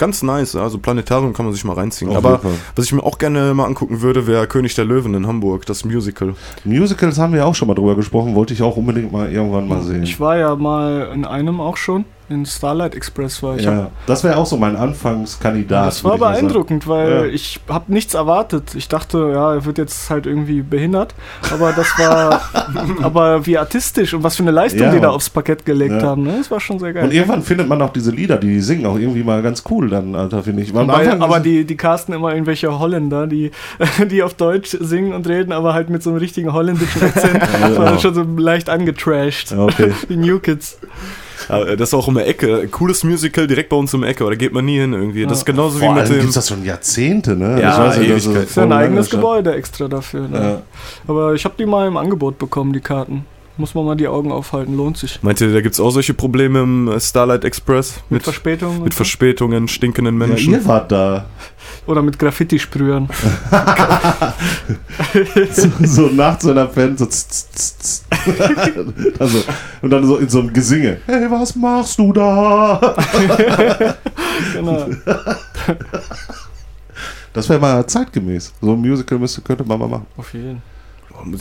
Speaker 4: ganz nice. Also Planetarium kann man sich mal reinziehen.
Speaker 3: Auf
Speaker 4: Aber was ich mir auch gerne mal angucken würde, wäre König der Löwen in Hamburg, das Musical.
Speaker 3: Musicals haben wir auch schon mal drüber gesprochen, wollte ich auch unbedingt mal irgendwann mal sehen.
Speaker 5: Ich war ja mal in einem auch schon. In Starlight Express war ich.
Speaker 3: ja, das wäre auch so mein Anfangskandidat.
Speaker 5: Das war beeindruckend, weil
Speaker 3: Ja.
Speaker 5: ich habe nichts erwartet. Ich dachte, ja, er wird jetzt halt irgendwie behindert, aber das war, [LAUGHS] aber wie artistisch und was für eine Leistung
Speaker 3: Ja,
Speaker 5: die da aufs Parkett gelegt
Speaker 3: Ja.
Speaker 5: haben, ne? Das war schon sehr geil.
Speaker 3: Und irgendwann findet man auch diese Lieder, die singen auch irgendwie mal ganz cool dann, Alter, finde ich. Anfang
Speaker 5: aber die, die casten immer irgendwelche Holländer, die, [LAUGHS] die auf Deutsch singen und reden, aber halt mit so einem richtigen holländischen Akzent. Das [LAUGHS] war
Speaker 3: Ja.
Speaker 5: schon so leicht angetrashed.
Speaker 3: Okay.
Speaker 5: Die New Kids.
Speaker 4: Ja, das ist auch um die Ecke. Cooles Musical direkt bei uns um die Ecke, aber da geht man nie hin irgendwie. Das ist genauso
Speaker 3: Vor
Speaker 4: wie mit
Speaker 3: allem
Speaker 4: dem.
Speaker 3: gibt es das schon Jahrzehnte, ne?
Speaker 4: Ja,
Speaker 3: nicht,
Speaker 4: Ewigkeit.
Speaker 3: ist
Speaker 5: Das ist ja ein eigenes
Speaker 3: schon.
Speaker 5: Gebäude extra dafür. Ne?
Speaker 3: Ja.
Speaker 5: Aber ich habe die mal im Angebot bekommen, die Karten. Muss man mal die Augen aufhalten, lohnt sich.
Speaker 4: Meint ihr, da gibt es auch solche Probleme im äh, Starlight Express?
Speaker 5: Mit,
Speaker 4: Mit,
Speaker 5: Verspätung und
Speaker 4: mit. Verspätungen, stinkenden
Speaker 3: Ja,
Speaker 4: Menschen?
Speaker 3: ihr wart da.
Speaker 5: Oder mit Graffiti-Sprühern. [LAUGHS]
Speaker 3: so, so nachts in der Fan, so [LAUGHS] also, und dann so in so einem Gesinge. Hey, was machst du da? [LAUGHS]
Speaker 5: Genau.
Speaker 3: Das wäre mal zeitgemäß. So ein Musical müsste, könnte man mal machen.
Speaker 5: Auf jeden
Speaker 4: muss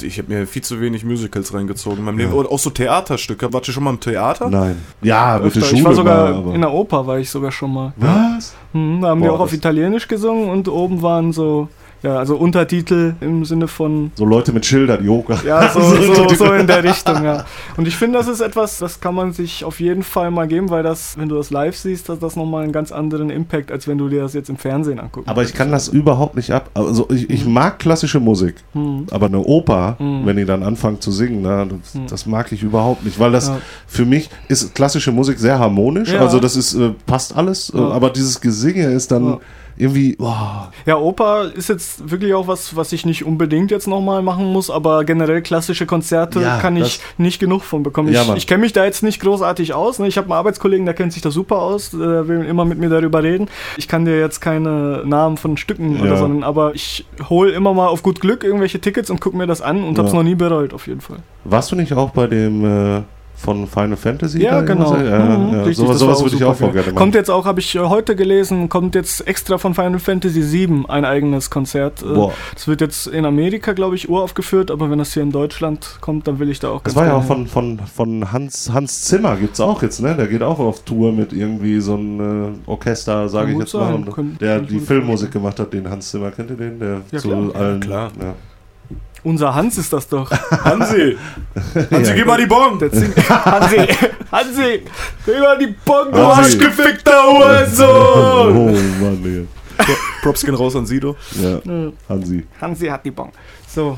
Speaker 4: Ich habe mir viel zu wenig Musicals reingezogen in meinem Leben. Auch so Theaterstücke. Wart ihr schon mal im Theater?
Speaker 3: Nein. Ja, mit der. Schule
Speaker 5: Ich war sogar
Speaker 3: mal,
Speaker 5: in der Oper, war ich sogar schon mal.
Speaker 3: Was?
Speaker 5: Hm, da haben die
Speaker 3: Boah,
Speaker 5: auch auf Italienisch gesungen und oben waren so, ja, also Untertitel im Sinne von,
Speaker 3: So Leute mit Schildern, Yoga.
Speaker 5: ja, so, so, [LAUGHS] so in der Richtung, ja. Und ich finde, das ist etwas, das kann man sich auf jeden Fall mal geben, weil das, wenn du das live siehst, hat das nochmal einen ganz anderen Impact, als wenn du dir das jetzt im Fernsehen anguckst.
Speaker 3: Aber ich kann das überhaupt nicht ab. Also ich, ich mag klassische Musik,
Speaker 5: Hm.
Speaker 3: aber eine Oper,
Speaker 5: Mhm.
Speaker 3: wenn die dann anfangen zu singen, na, das, das mag ich überhaupt nicht, weil das
Speaker 5: Ja.
Speaker 3: für mich ist klassische Musik sehr harmonisch.
Speaker 5: Ja.
Speaker 3: Also das ist äh, passt alles, äh, aber dieses Gesinge ist dann
Speaker 5: Ja.
Speaker 3: Irgendwie. boah.
Speaker 5: Ja, Oper ist jetzt wirklich auch was, was ich nicht unbedingt jetzt nochmal machen muss, aber generell klassische Konzerte
Speaker 3: Ja,
Speaker 5: kann ich nicht genug von bekommen.
Speaker 3: Ja,
Speaker 5: ich ich kenne mich da jetzt nicht großartig aus. Ne? Ich habe einen Arbeitskollegen, der kennt sich da super aus, der will immer mit mir darüber reden. Ich kann dir jetzt keine Namen von Stücken
Speaker 3: Ja.
Speaker 5: oder so nennen, aber ich hole immer mal auf gut Glück irgendwelche Tickets und gucke mir das an und
Speaker 3: Ja.
Speaker 5: hab's noch nie bereut, auf jeden Fall.
Speaker 3: Warst du nicht auch bei dem äh, von Final Fantasy?
Speaker 5: Ja, genau.
Speaker 3: Ja,
Speaker 5: Mhm,
Speaker 3: ja,
Speaker 5: richtig,
Speaker 3: sowas sowas würde ich auch voll gerne machen.
Speaker 5: Kommt jetzt auch, habe ich äh, heute gelesen, kommt jetzt extra von Final Fantasy VII ein eigenes Konzert. Äh,
Speaker 3: Boah.
Speaker 5: Das wird jetzt in Amerika, glaube ich, uraufgeführt, aber wenn das hier in Deutschland kommt, dann will ich da auch
Speaker 3: Das war ja auch von, von, von Hans, Hans Zimmer, gibt es auch jetzt, ne? Der geht auch auf Tour mit irgendwie so einem äh, Orchester, sage ich jetzt mal.
Speaker 5: sein,
Speaker 3: Und
Speaker 5: kann-
Speaker 3: der die Filmmusik gemacht hat, den Hans Zimmer, kennt ihr den? Der
Speaker 5: Ja,
Speaker 3: zu
Speaker 5: klar.
Speaker 3: allen.
Speaker 4: klar.
Speaker 3: Ja.
Speaker 5: Unser Hans ist das doch.
Speaker 4: Hansi! [LAUGHS] [LAUGHS] Hansi, gib mal die Bon!
Speaker 5: Hansi, Hansi, gib mal die Bon, du
Speaker 3: Hansi.
Speaker 5: arschgefickter
Speaker 3: Oh
Speaker 5: Hurensohn!
Speaker 3: Mann, ey.
Speaker 4: Props gehen raus an Sido.
Speaker 3: Ja, Hansi.
Speaker 5: Hansi hat die Bon. So,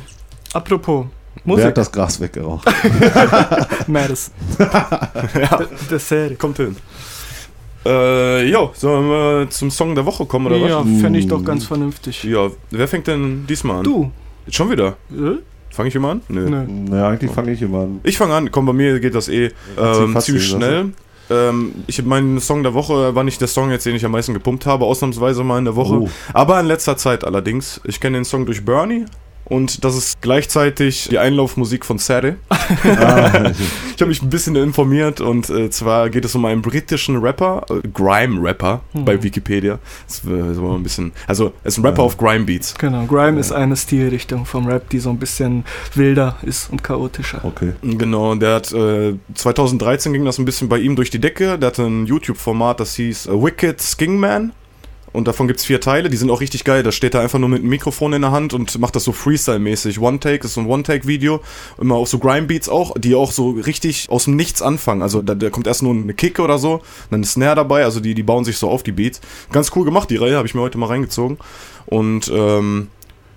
Speaker 5: apropos
Speaker 3: Wer
Speaker 5: Musik,
Speaker 3: hat das Gras weggeraucht? [LAUGHS]
Speaker 5: Madison.
Speaker 4: ja,
Speaker 5: Der, der Serie.
Speaker 4: kommt hin. Äh, jo, sollen wir zum Song der Woche kommen, oder
Speaker 5: Ja,
Speaker 4: was?
Speaker 5: fände ich doch ganz vernünftig.
Speaker 4: Ja, wer fängt denn diesmal an?
Speaker 5: Du?
Speaker 4: Jetzt schon wieder?
Speaker 5: Äh?
Speaker 4: Fange ich immer an? Nö.
Speaker 5: Nö.
Speaker 3: Naja, eigentlich fange ich immer an.
Speaker 4: Ich fange an, komm, bei mir geht das eh ähm, ziemlich schnell. Ähm, ich mein Song der Woche war nicht der Song jetzt, den ich am meisten gepumpt habe, ausnahmsweise mal in der Woche.
Speaker 3: Oh.
Speaker 4: Aber in letzter Zeit allerdings. Ich kenne den Song durch Bernie. Und das ist gleichzeitig die Einlaufmusik von Sadie. [LAUGHS]
Speaker 3: Ah,
Speaker 4: Ich habe mich ein bisschen informiert und äh, zwar geht es um einen britischen Rapper, äh, Grime-Rapper bei Wikipedia. Das äh, so ein bisschen, also es ist ein Rapper auf Grime-Beats.
Speaker 5: Genau, Grime ist eine Stilrichtung vom Rap, die so ein bisschen wilder ist und chaotischer.
Speaker 3: okay.
Speaker 4: Genau, der hat äh, 2013 ging das ein bisschen bei ihm durch die Decke. Der hatte ein YouTube-Format, das hieß äh, Wicked Skingman. Und davon gibt's vier Teile, die sind auch richtig geil. Da steht er einfach nur mit einem Mikrofon in der Hand und macht das so Freestyle-mäßig. One-Take ist so ein One-Take-Video. Immer auch so Grime-Beats auch, die auch so richtig aus dem Nichts anfangen. Also da, da kommt erst nur eine Kick oder so, dann ein Snare dabei. Also die, die bauen sich so auf die Beats. Ganz cool gemacht, die Reihe, habe ich mir heute mal reingezogen. Und ähm,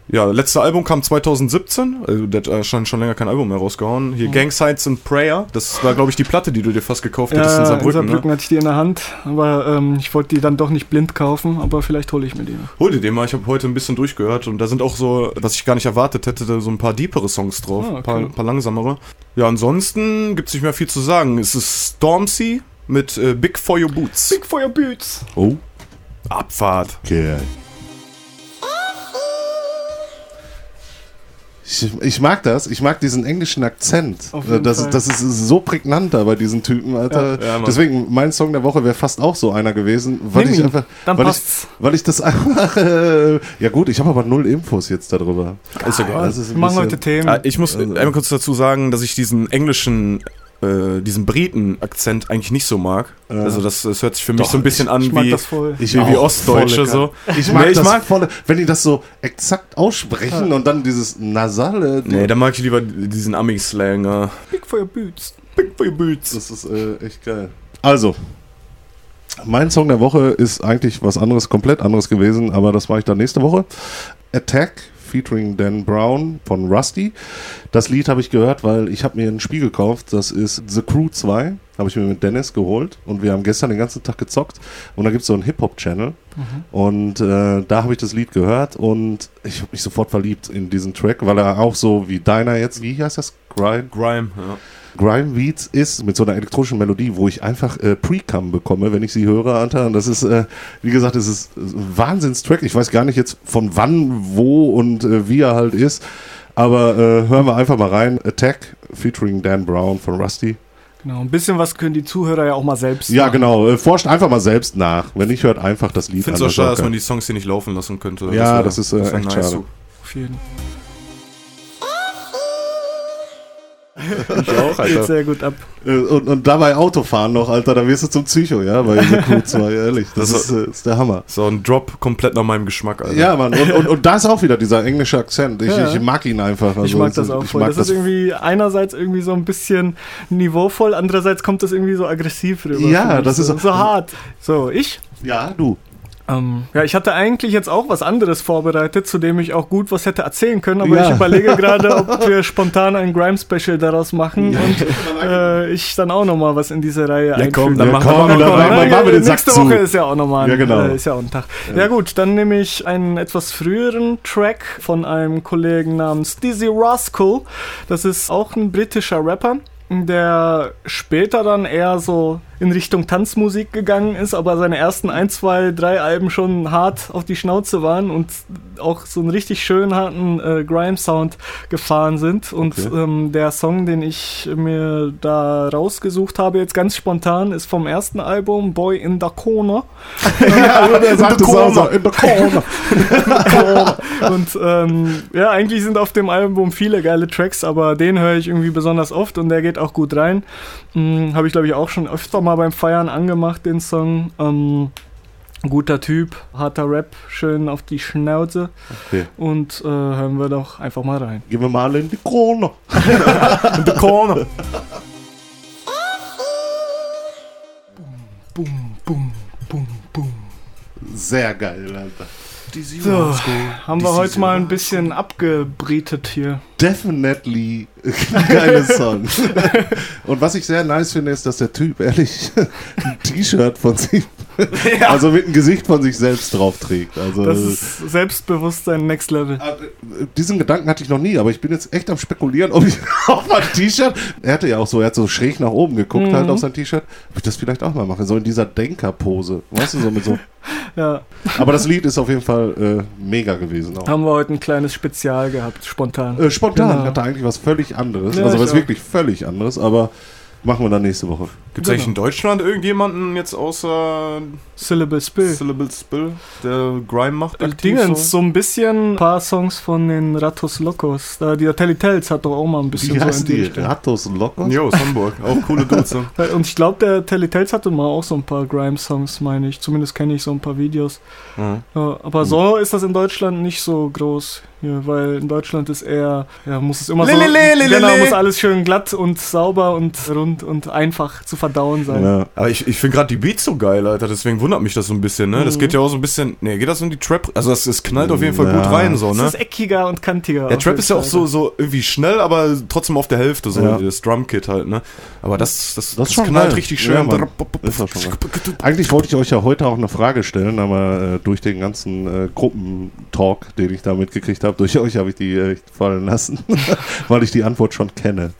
Speaker 4: ja, letzte Album kam 2017. Also der hat äh, schon, schon länger kein Album mehr rausgehauen. Hier Gang Signs and Prayer. Das war, glaube ich, die Platte, die du dir fast gekauft hättest in Saarbrücken. ne?
Speaker 5: hatte ich die in der Hand, aber ähm, ich wollte die dann doch nicht blind kaufen, aber vielleicht hole ich mir die noch.
Speaker 4: Hol dir den mal. Ich habe heute ein bisschen durchgehört und da sind auch so, was ich gar nicht erwartet hätte, da so ein paar deepere Songs drauf.
Speaker 5: Ah, okay.
Speaker 4: Ein paar, paar langsamere. Ja, ansonsten gibt's nicht mehr viel zu sagen. Es ist Stormzy mit äh, Big For Your Boots.
Speaker 5: Big for your boots.
Speaker 3: Oh,
Speaker 4: Abfahrt.
Speaker 3: okay. Ich, ich mag das, ich mag diesen englischen Akzent.
Speaker 5: Auf jeden
Speaker 3: Das,
Speaker 5: Fall.
Speaker 3: das ist so prägnant da bei diesen Typen, Alter.
Speaker 4: Ja, ja.
Speaker 3: Deswegen, mein Song der Woche wäre fast auch so einer gewesen, weil
Speaker 5: Nimm
Speaker 3: ich
Speaker 5: ihn,
Speaker 3: einfach,
Speaker 5: dann
Speaker 3: weil,
Speaker 5: passt's.
Speaker 3: ich, weil ich das [LAUGHS] einfach, äh, ja gut, ich habe aber null Infos jetzt darüber.
Speaker 4: Ist egal.
Speaker 3: Das ist
Speaker 5: machen
Speaker 3: bisschen-
Speaker 5: heute Themen.
Speaker 4: Ah, ich muss
Speaker 3: Also-
Speaker 4: einmal kurz dazu sagen, dass ich diesen englischen, äh, diesen Briten-Akzent eigentlich nicht so mag.
Speaker 3: Ja.
Speaker 4: Also das, das hört sich für mich
Speaker 3: Doch,
Speaker 4: so ein bisschen an
Speaker 5: ich
Speaker 4: wie,
Speaker 5: das voll.
Speaker 3: Ich
Speaker 4: wie, wie Ostdeutsche
Speaker 3: volle
Speaker 4: so.
Speaker 3: Ich mag
Speaker 4: Nee, ich
Speaker 3: das
Speaker 4: mag-
Speaker 3: volle, wenn die das so exakt aussprechen und dann dieses nasale.
Speaker 4: Nee, da mag ich lieber diesen Ami-Slang. äh.
Speaker 5: Big for your boots.
Speaker 4: Big for your boots.
Speaker 3: Das ist äh, echt geil. Also, mein Song der Woche ist eigentlich was anderes, komplett anderes gewesen, aber das mache ich dann nächste Woche. Attack featuring Dan Brown von Rusty. Das Lied habe ich gehört, weil ich habe mir ein Spiel gekauft. Das ist The Crew 2. Habe ich mir mit Dennis geholt und wir haben gestern den ganzen Tag gezockt. Und da gibt es so einen Hip-Hop-Channel. Und äh, da habe ich das Lied gehört und ich habe mich sofort verliebt in diesen Track, weil er auch so wie deiner jetzt, wie heißt das? Grind?
Speaker 4: Grime, ja.
Speaker 3: Grime Beats ist mit so einer elektronischen Melodie, wo ich einfach äh, Pre-Cum bekomme, wenn ich sie höre, Alter. Und das ist, äh, wie gesagt, es ist ein Wahnsinnstrack. Ich weiß gar nicht jetzt von wann, wo und äh, wie er halt ist. Aber äh, hören wir einfach mal rein. Attack featuring Dan Brown von Rusty.
Speaker 5: Genau, ein bisschen was können die Zuhörer ja auch mal selbst
Speaker 3: Ja,
Speaker 5: machen.
Speaker 3: genau. Äh, forscht einfach mal selbst nach. Wenn nicht, hört einfach das Lied
Speaker 4: Ich finde es auch
Speaker 3: das
Speaker 4: schade, dass man die Songs hier nicht laufen lassen könnte.
Speaker 3: Ja,
Speaker 4: wär-
Speaker 3: das ist, äh,
Speaker 4: wär
Speaker 3: echt schade.
Speaker 5: Auf jeden
Speaker 4: Ich auch,
Speaker 5: Geht sehr gut ab.
Speaker 3: Äh, Und, und dabei Autofahren noch, Alter, da wirst du zum Psycho, ja, bei dieser Crew [LAUGHS] 2, ehrlich. Das,
Speaker 4: Das
Speaker 3: ist, äh, ist der Hammer.
Speaker 4: So ein Drop komplett nach meinem Geschmack, Alter.
Speaker 3: Ja, Mann. Und, und, und da ist auch wieder dieser englische Akzent. Ich,
Speaker 5: Ja.
Speaker 3: ich mag ihn einfach. Also,
Speaker 5: ich mag das auch
Speaker 3: ich
Speaker 5: voll.
Speaker 3: mag
Speaker 5: das ist irgendwie einerseits irgendwie so ein bisschen niveauvoll, andererseits kommt das irgendwie so aggressiv rüber.
Speaker 3: Ja, das ist
Speaker 5: so,
Speaker 3: auch-
Speaker 5: so hart. So, ich?
Speaker 3: Ja, du.
Speaker 5: Ähm, ja, ich hatte eigentlich jetzt auch was anderes vorbereitet, zu dem ich auch gut was hätte erzählen können, aber
Speaker 3: Ja.
Speaker 5: ich überlege [LAUGHS] gerade, ob wir spontan ein Grime-Special daraus machen und äh, ich dann auch nochmal was in diese Reihe
Speaker 4: Ja,
Speaker 5: einfüge.
Speaker 4: komm, dann
Speaker 3: Ja,
Speaker 4: machen
Speaker 3: komm,
Speaker 4: wir
Speaker 3: dann machen wir- machen wir den Sack
Speaker 5: Nächste
Speaker 3: zu.
Speaker 5: Woche ist ja auch nochmal ein,
Speaker 3: Ja, genau.
Speaker 5: äh, ist ja auch ein Tag. Ja. gut, dann nehme ich einen etwas früheren Track von einem Kollegen namens Dizzy Rascal. Das ist auch ein britischer Rapper, der später dann eher so in Richtung Tanzmusik gegangen ist, aber seine ersten ein, zwei, drei Alben schon hart auf die Schnauze waren und auch so einen richtig schön harten äh, Grime-Sound gefahren sind. Und
Speaker 3: Okay.
Speaker 5: ähm, der Song, den ich mir da rausgesucht habe, jetzt ganz spontan, ist vom ersten Album Boy in the Corner. [LAUGHS]
Speaker 3: Ja, der sagt es auch so. In the corner. [LAUGHS]
Speaker 5: und ähm, ja, eigentlich sind auf dem Album viele geile Tracks, aber den höre ich irgendwie besonders oft und der geht auch gut rein. Hm, Habe ich glaube ich auch schon öfter mal beim Feiern angemacht, den Song. Ähm, guter Typ, harter Rap, schön auf die Schnauze
Speaker 3: Okay.
Speaker 5: und äh, hören wir doch einfach mal rein.
Speaker 3: Gehen wir mal in die corner. [LAUGHS]
Speaker 4: In the corner.
Speaker 5: Boom, boom, boom, boom.
Speaker 3: Sehr geil, Alter.
Speaker 5: So, haben wir heute mal ein bisschen abgebrietet hier.
Speaker 3: Definitely [LAUGHS] geiles Song. Und was ich sehr nice finde, ist, dass der Typ ehrlich ein T-Shirt von sich, also mit dem Gesicht von sich selbst drauf trägt. Also
Speaker 5: Das ist Selbstbewusstsein Next Level.
Speaker 3: Äh, Diesen Gedanken hatte ich noch nie, aber ich bin jetzt echt am spekulieren, ob ich [LAUGHS] auf mein T-Shirt, er hatte ja auch so, er hat so schräg nach oben geguckt
Speaker 5: Mhm.
Speaker 3: halt auf sein T-Shirt, ob ich das vielleicht auch mal mache, so in dieser Denkerpose, weißt du, so mit so. [LAUGHS]
Speaker 5: Ja,
Speaker 3: Aber das Lied ist auf jeden Fall äh, mega gewesen auch.
Speaker 5: haben wir heute ein kleines Spezial gehabt, spontan.
Speaker 3: Äh, spontan
Speaker 5: Genau.
Speaker 3: hatte eigentlich was völlig anderes,
Speaker 5: Ja,
Speaker 3: also was wirklich völlig anderes, aber machen wir dann nächste Woche.
Speaker 4: Gibt es eigentlich in Deutschland irgendjemanden jetzt außer
Speaker 5: Syllable Spill.
Speaker 4: Syllable Spill, der Grime macht?
Speaker 5: Äh,
Speaker 4: aktiv
Speaker 5: Dingens, so ein bisschen ein paar Songs von den Ratos Locos. Da, die Telly Tells hat doch auch mal ein bisschen
Speaker 3: Wie
Speaker 5: so
Speaker 3: heißen
Speaker 5: in die.
Speaker 3: Ratos Locos?
Speaker 4: Jo, aus Hamburg. Auch coole Dudes. [LAUGHS]
Speaker 5: Und ich glaube, der Telly Tells hatte mal auch so ein paar Grime-Songs, meine ich. Zumindest kenne ich so ein paar Videos.
Speaker 4: Mhm.
Speaker 5: Ja, aber so ist das in Deutschland nicht so groß hier, weil in Deutschland ist eher, ja, muss es immer so,
Speaker 4: Lelele, lelele.
Speaker 5: genau, muss alles schön glatt und sauber und rund und einfach zu verdauen sein.
Speaker 3: Ja.
Speaker 4: Aber ich, ich finde gerade die Beats so geil, Alter. Deswegen wundert mich das so ein bisschen, ne? Das
Speaker 5: Mhm.
Speaker 4: geht ja auch so ein bisschen. Ne, geht das in die Trap? Also, das, es knallt auf jeden Fall
Speaker 3: Ja.
Speaker 4: gut rein, so,
Speaker 5: Es
Speaker 4: ne?
Speaker 5: ist eckiger und kantiger.
Speaker 4: Der Trap ist ja auch so, so irgendwie schnell, aber trotzdem auf der Hälfte, so
Speaker 3: Ja.
Speaker 4: das Drumkit halt, ne? Aber das, das,
Speaker 3: Das schon
Speaker 4: knallt
Speaker 3: geil.
Speaker 4: richtig schön.
Speaker 3: Eigentlich wollte ich euch ja heute auch eine Frage stellen, aber äh, durch den ganzen äh, Gruppentalk, den ich da mitgekriegt habe, durch euch habe ich die äh, fallen lassen, [LAUGHS] weil ich die Antwort schon kenne.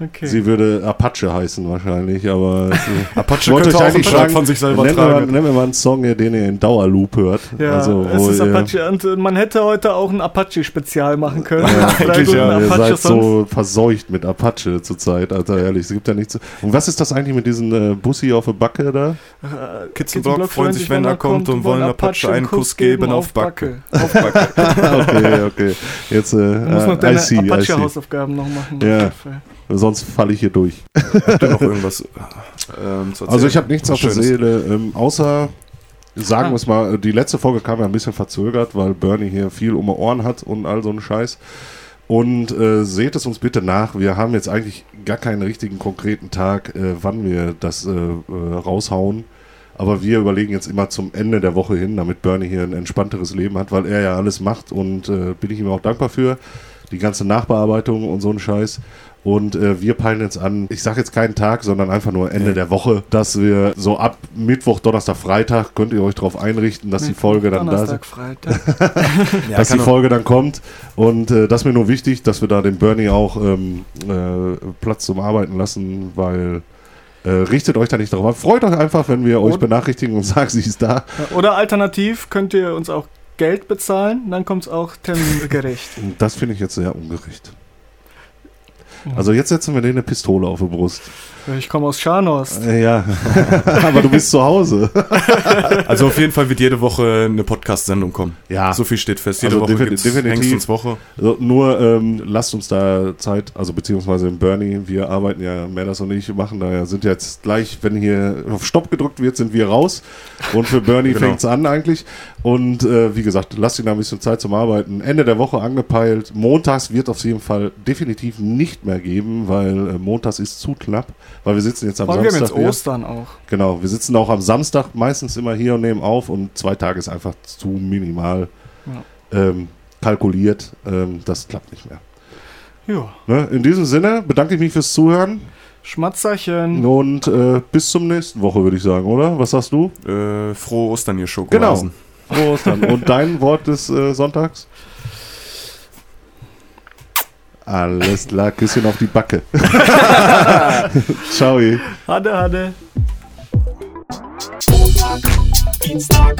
Speaker 5: Okay.
Speaker 3: Sie würde Apache heißen wahrscheinlich, aber [LAUGHS]
Speaker 4: Apache
Speaker 3: wollte
Speaker 4: könnte
Speaker 3: euch eigentlich sagen,
Speaker 4: von sich selber
Speaker 3: mal,
Speaker 4: tragen.
Speaker 3: nennt mir mal einen Song, den ihr in Dauerloop hört.
Speaker 5: Ja,
Speaker 3: also,
Speaker 5: es ist Apache und äh, man hätte heute auch ein Apache-Spezial machen können.
Speaker 3: Ja, [LAUGHS] eigentlich ja, ihr seid so verseucht mit Apache zurzeit, Alter, ehrlich. Es gibt ja nichts. Und was ist das eigentlich mit diesem äh, Bussi auf der Backe da?
Speaker 5: Äh,
Speaker 4: Kitzenblock freuen sich, wenn er kommt und wollen Apache einen Kuss geben auf Backe. Auf Backe. [LAUGHS]
Speaker 3: okay, okay. Jetzt, äh,
Speaker 5: Du musst noch
Speaker 3: äh,
Speaker 5: deine. Apache-Hausaufgaben noch machen.
Speaker 3: Ja. Sonst falle ich hier durch.
Speaker 4: Habt ihr noch irgendwas ähm, zu erzählen?
Speaker 3: Also ich habe nichts auf der? Seele, ähm, außer, sagen
Speaker 5: Ah.
Speaker 3: wir es mal, die letzte Folge kam ja ein bisschen verzögert, weil Bernie hier viel um die Ohren hat und all so ein Scheiß. Und äh, seht es uns bitte nach. Wir haben jetzt eigentlich gar keinen richtigen konkreten Tag, äh, wann wir das äh, äh, raushauen. Aber wir überlegen jetzt immer zum Ende der Woche hin, damit Bernie hier ein entspannteres Leben hat, weil er ja alles macht und äh, bin ich ihm auch dankbar für. Die ganze Nachbearbeitung und so ein Scheiß. Und äh, wir peilen jetzt an, ich sage jetzt keinen Tag, sondern einfach nur Ende
Speaker 4: Nee.
Speaker 3: der Woche, dass wir so ab Mittwoch, Donnerstag, Freitag könnt ihr euch darauf einrichten, dass die
Speaker 5: Mittwoch,
Speaker 3: Folge dann da ist
Speaker 5: Donnerstag, Freitag. [LAUGHS]
Speaker 4: Ja,
Speaker 3: dass die Folge dann kommt. Und äh, das ist mir nur wichtig, dass wir da den Bernie auch ähm, äh, Platz zum Arbeiten lassen, weil äh, richtet euch da nicht darauf ab. Freut euch einfach, wenn wir euch benachrichtigen und sagen, sie ist da.
Speaker 5: Ja, Oder alternativ könnt ihr uns auch Geld bezahlen, dann kommt es auch termingerecht.
Speaker 3: Und das finde ich jetzt sehr ungerecht. Also jetzt setzen wir dir eine Pistole auf die Brust.
Speaker 5: Ich komme aus Scharnost.
Speaker 3: Äh, Ja, [LAUGHS] aber du bist zu Hause. [LAUGHS]
Speaker 4: Also auf jeden Fall wird jede Woche eine Podcast-Sendung kommen.
Speaker 3: Ja.
Speaker 4: So viel steht fest. Jede
Speaker 3: Also
Speaker 4: Woche
Speaker 3: defini-
Speaker 4: gibt's
Speaker 3: definitiv.
Speaker 4: Hengstens Woche.
Speaker 3: Also nur ähm, lasst uns da Zeit, also beziehungsweise im Bernie, wir arbeiten ja, Melas und ich machen da ja, sind jetzt gleich, wenn hier auf Stopp gedrückt wird, sind wir raus. Und für Bernie [LAUGHS]
Speaker 4: Genau.
Speaker 3: fängt's an eigentlich. Und äh, wie gesagt, lasst ihn da ein bisschen Zeit zum Arbeiten. Ende der Woche angepeilt. Montags wird auf jeden Fall definitiv nicht mehr geben, weil äh, montags ist zu knapp, weil wir sitzen jetzt am
Speaker 5: Vor allem wir haben
Speaker 3: Samstag.
Speaker 5: jetzt
Speaker 3: hier.
Speaker 5: Ostern auch.
Speaker 3: Genau, wir sitzen auch am Samstag meistens immer hier und nehmen auf und zwei Tage ist einfach zu minimal ähm, kalkuliert. Ähm, das klappt nicht mehr.
Speaker 5: Ja.
Speaker 3: Ne? In diesem Sinne bedanke ich mich fürs Zuhören
Speaker 5: Schmatzerchen.
Speaker 3: und äh, bis zum nächsten Woche, würde ich sagen, oder? Was sagst du?
Speaker 4: Äh, frohe Ostern, ihr
Speaker 3: Genau.
Speaker 4: Schokohasen.
Speaker 3: Frohe Ostern. und dein Wort des äh, Sonntags? Alles klar, Küsschen auf die Backe. [LAUGHS] Ciao.
Speaker 5: Hade, hade.
Speaker 1: Montag, Dienstag,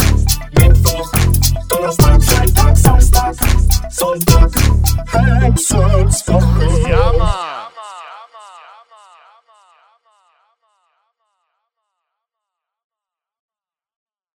Speaker 1: Mittwoch, Donnerstag, Freitag, Samstag, Sonntag, Hexenswoche.
Speaker 6: Ja, Mann.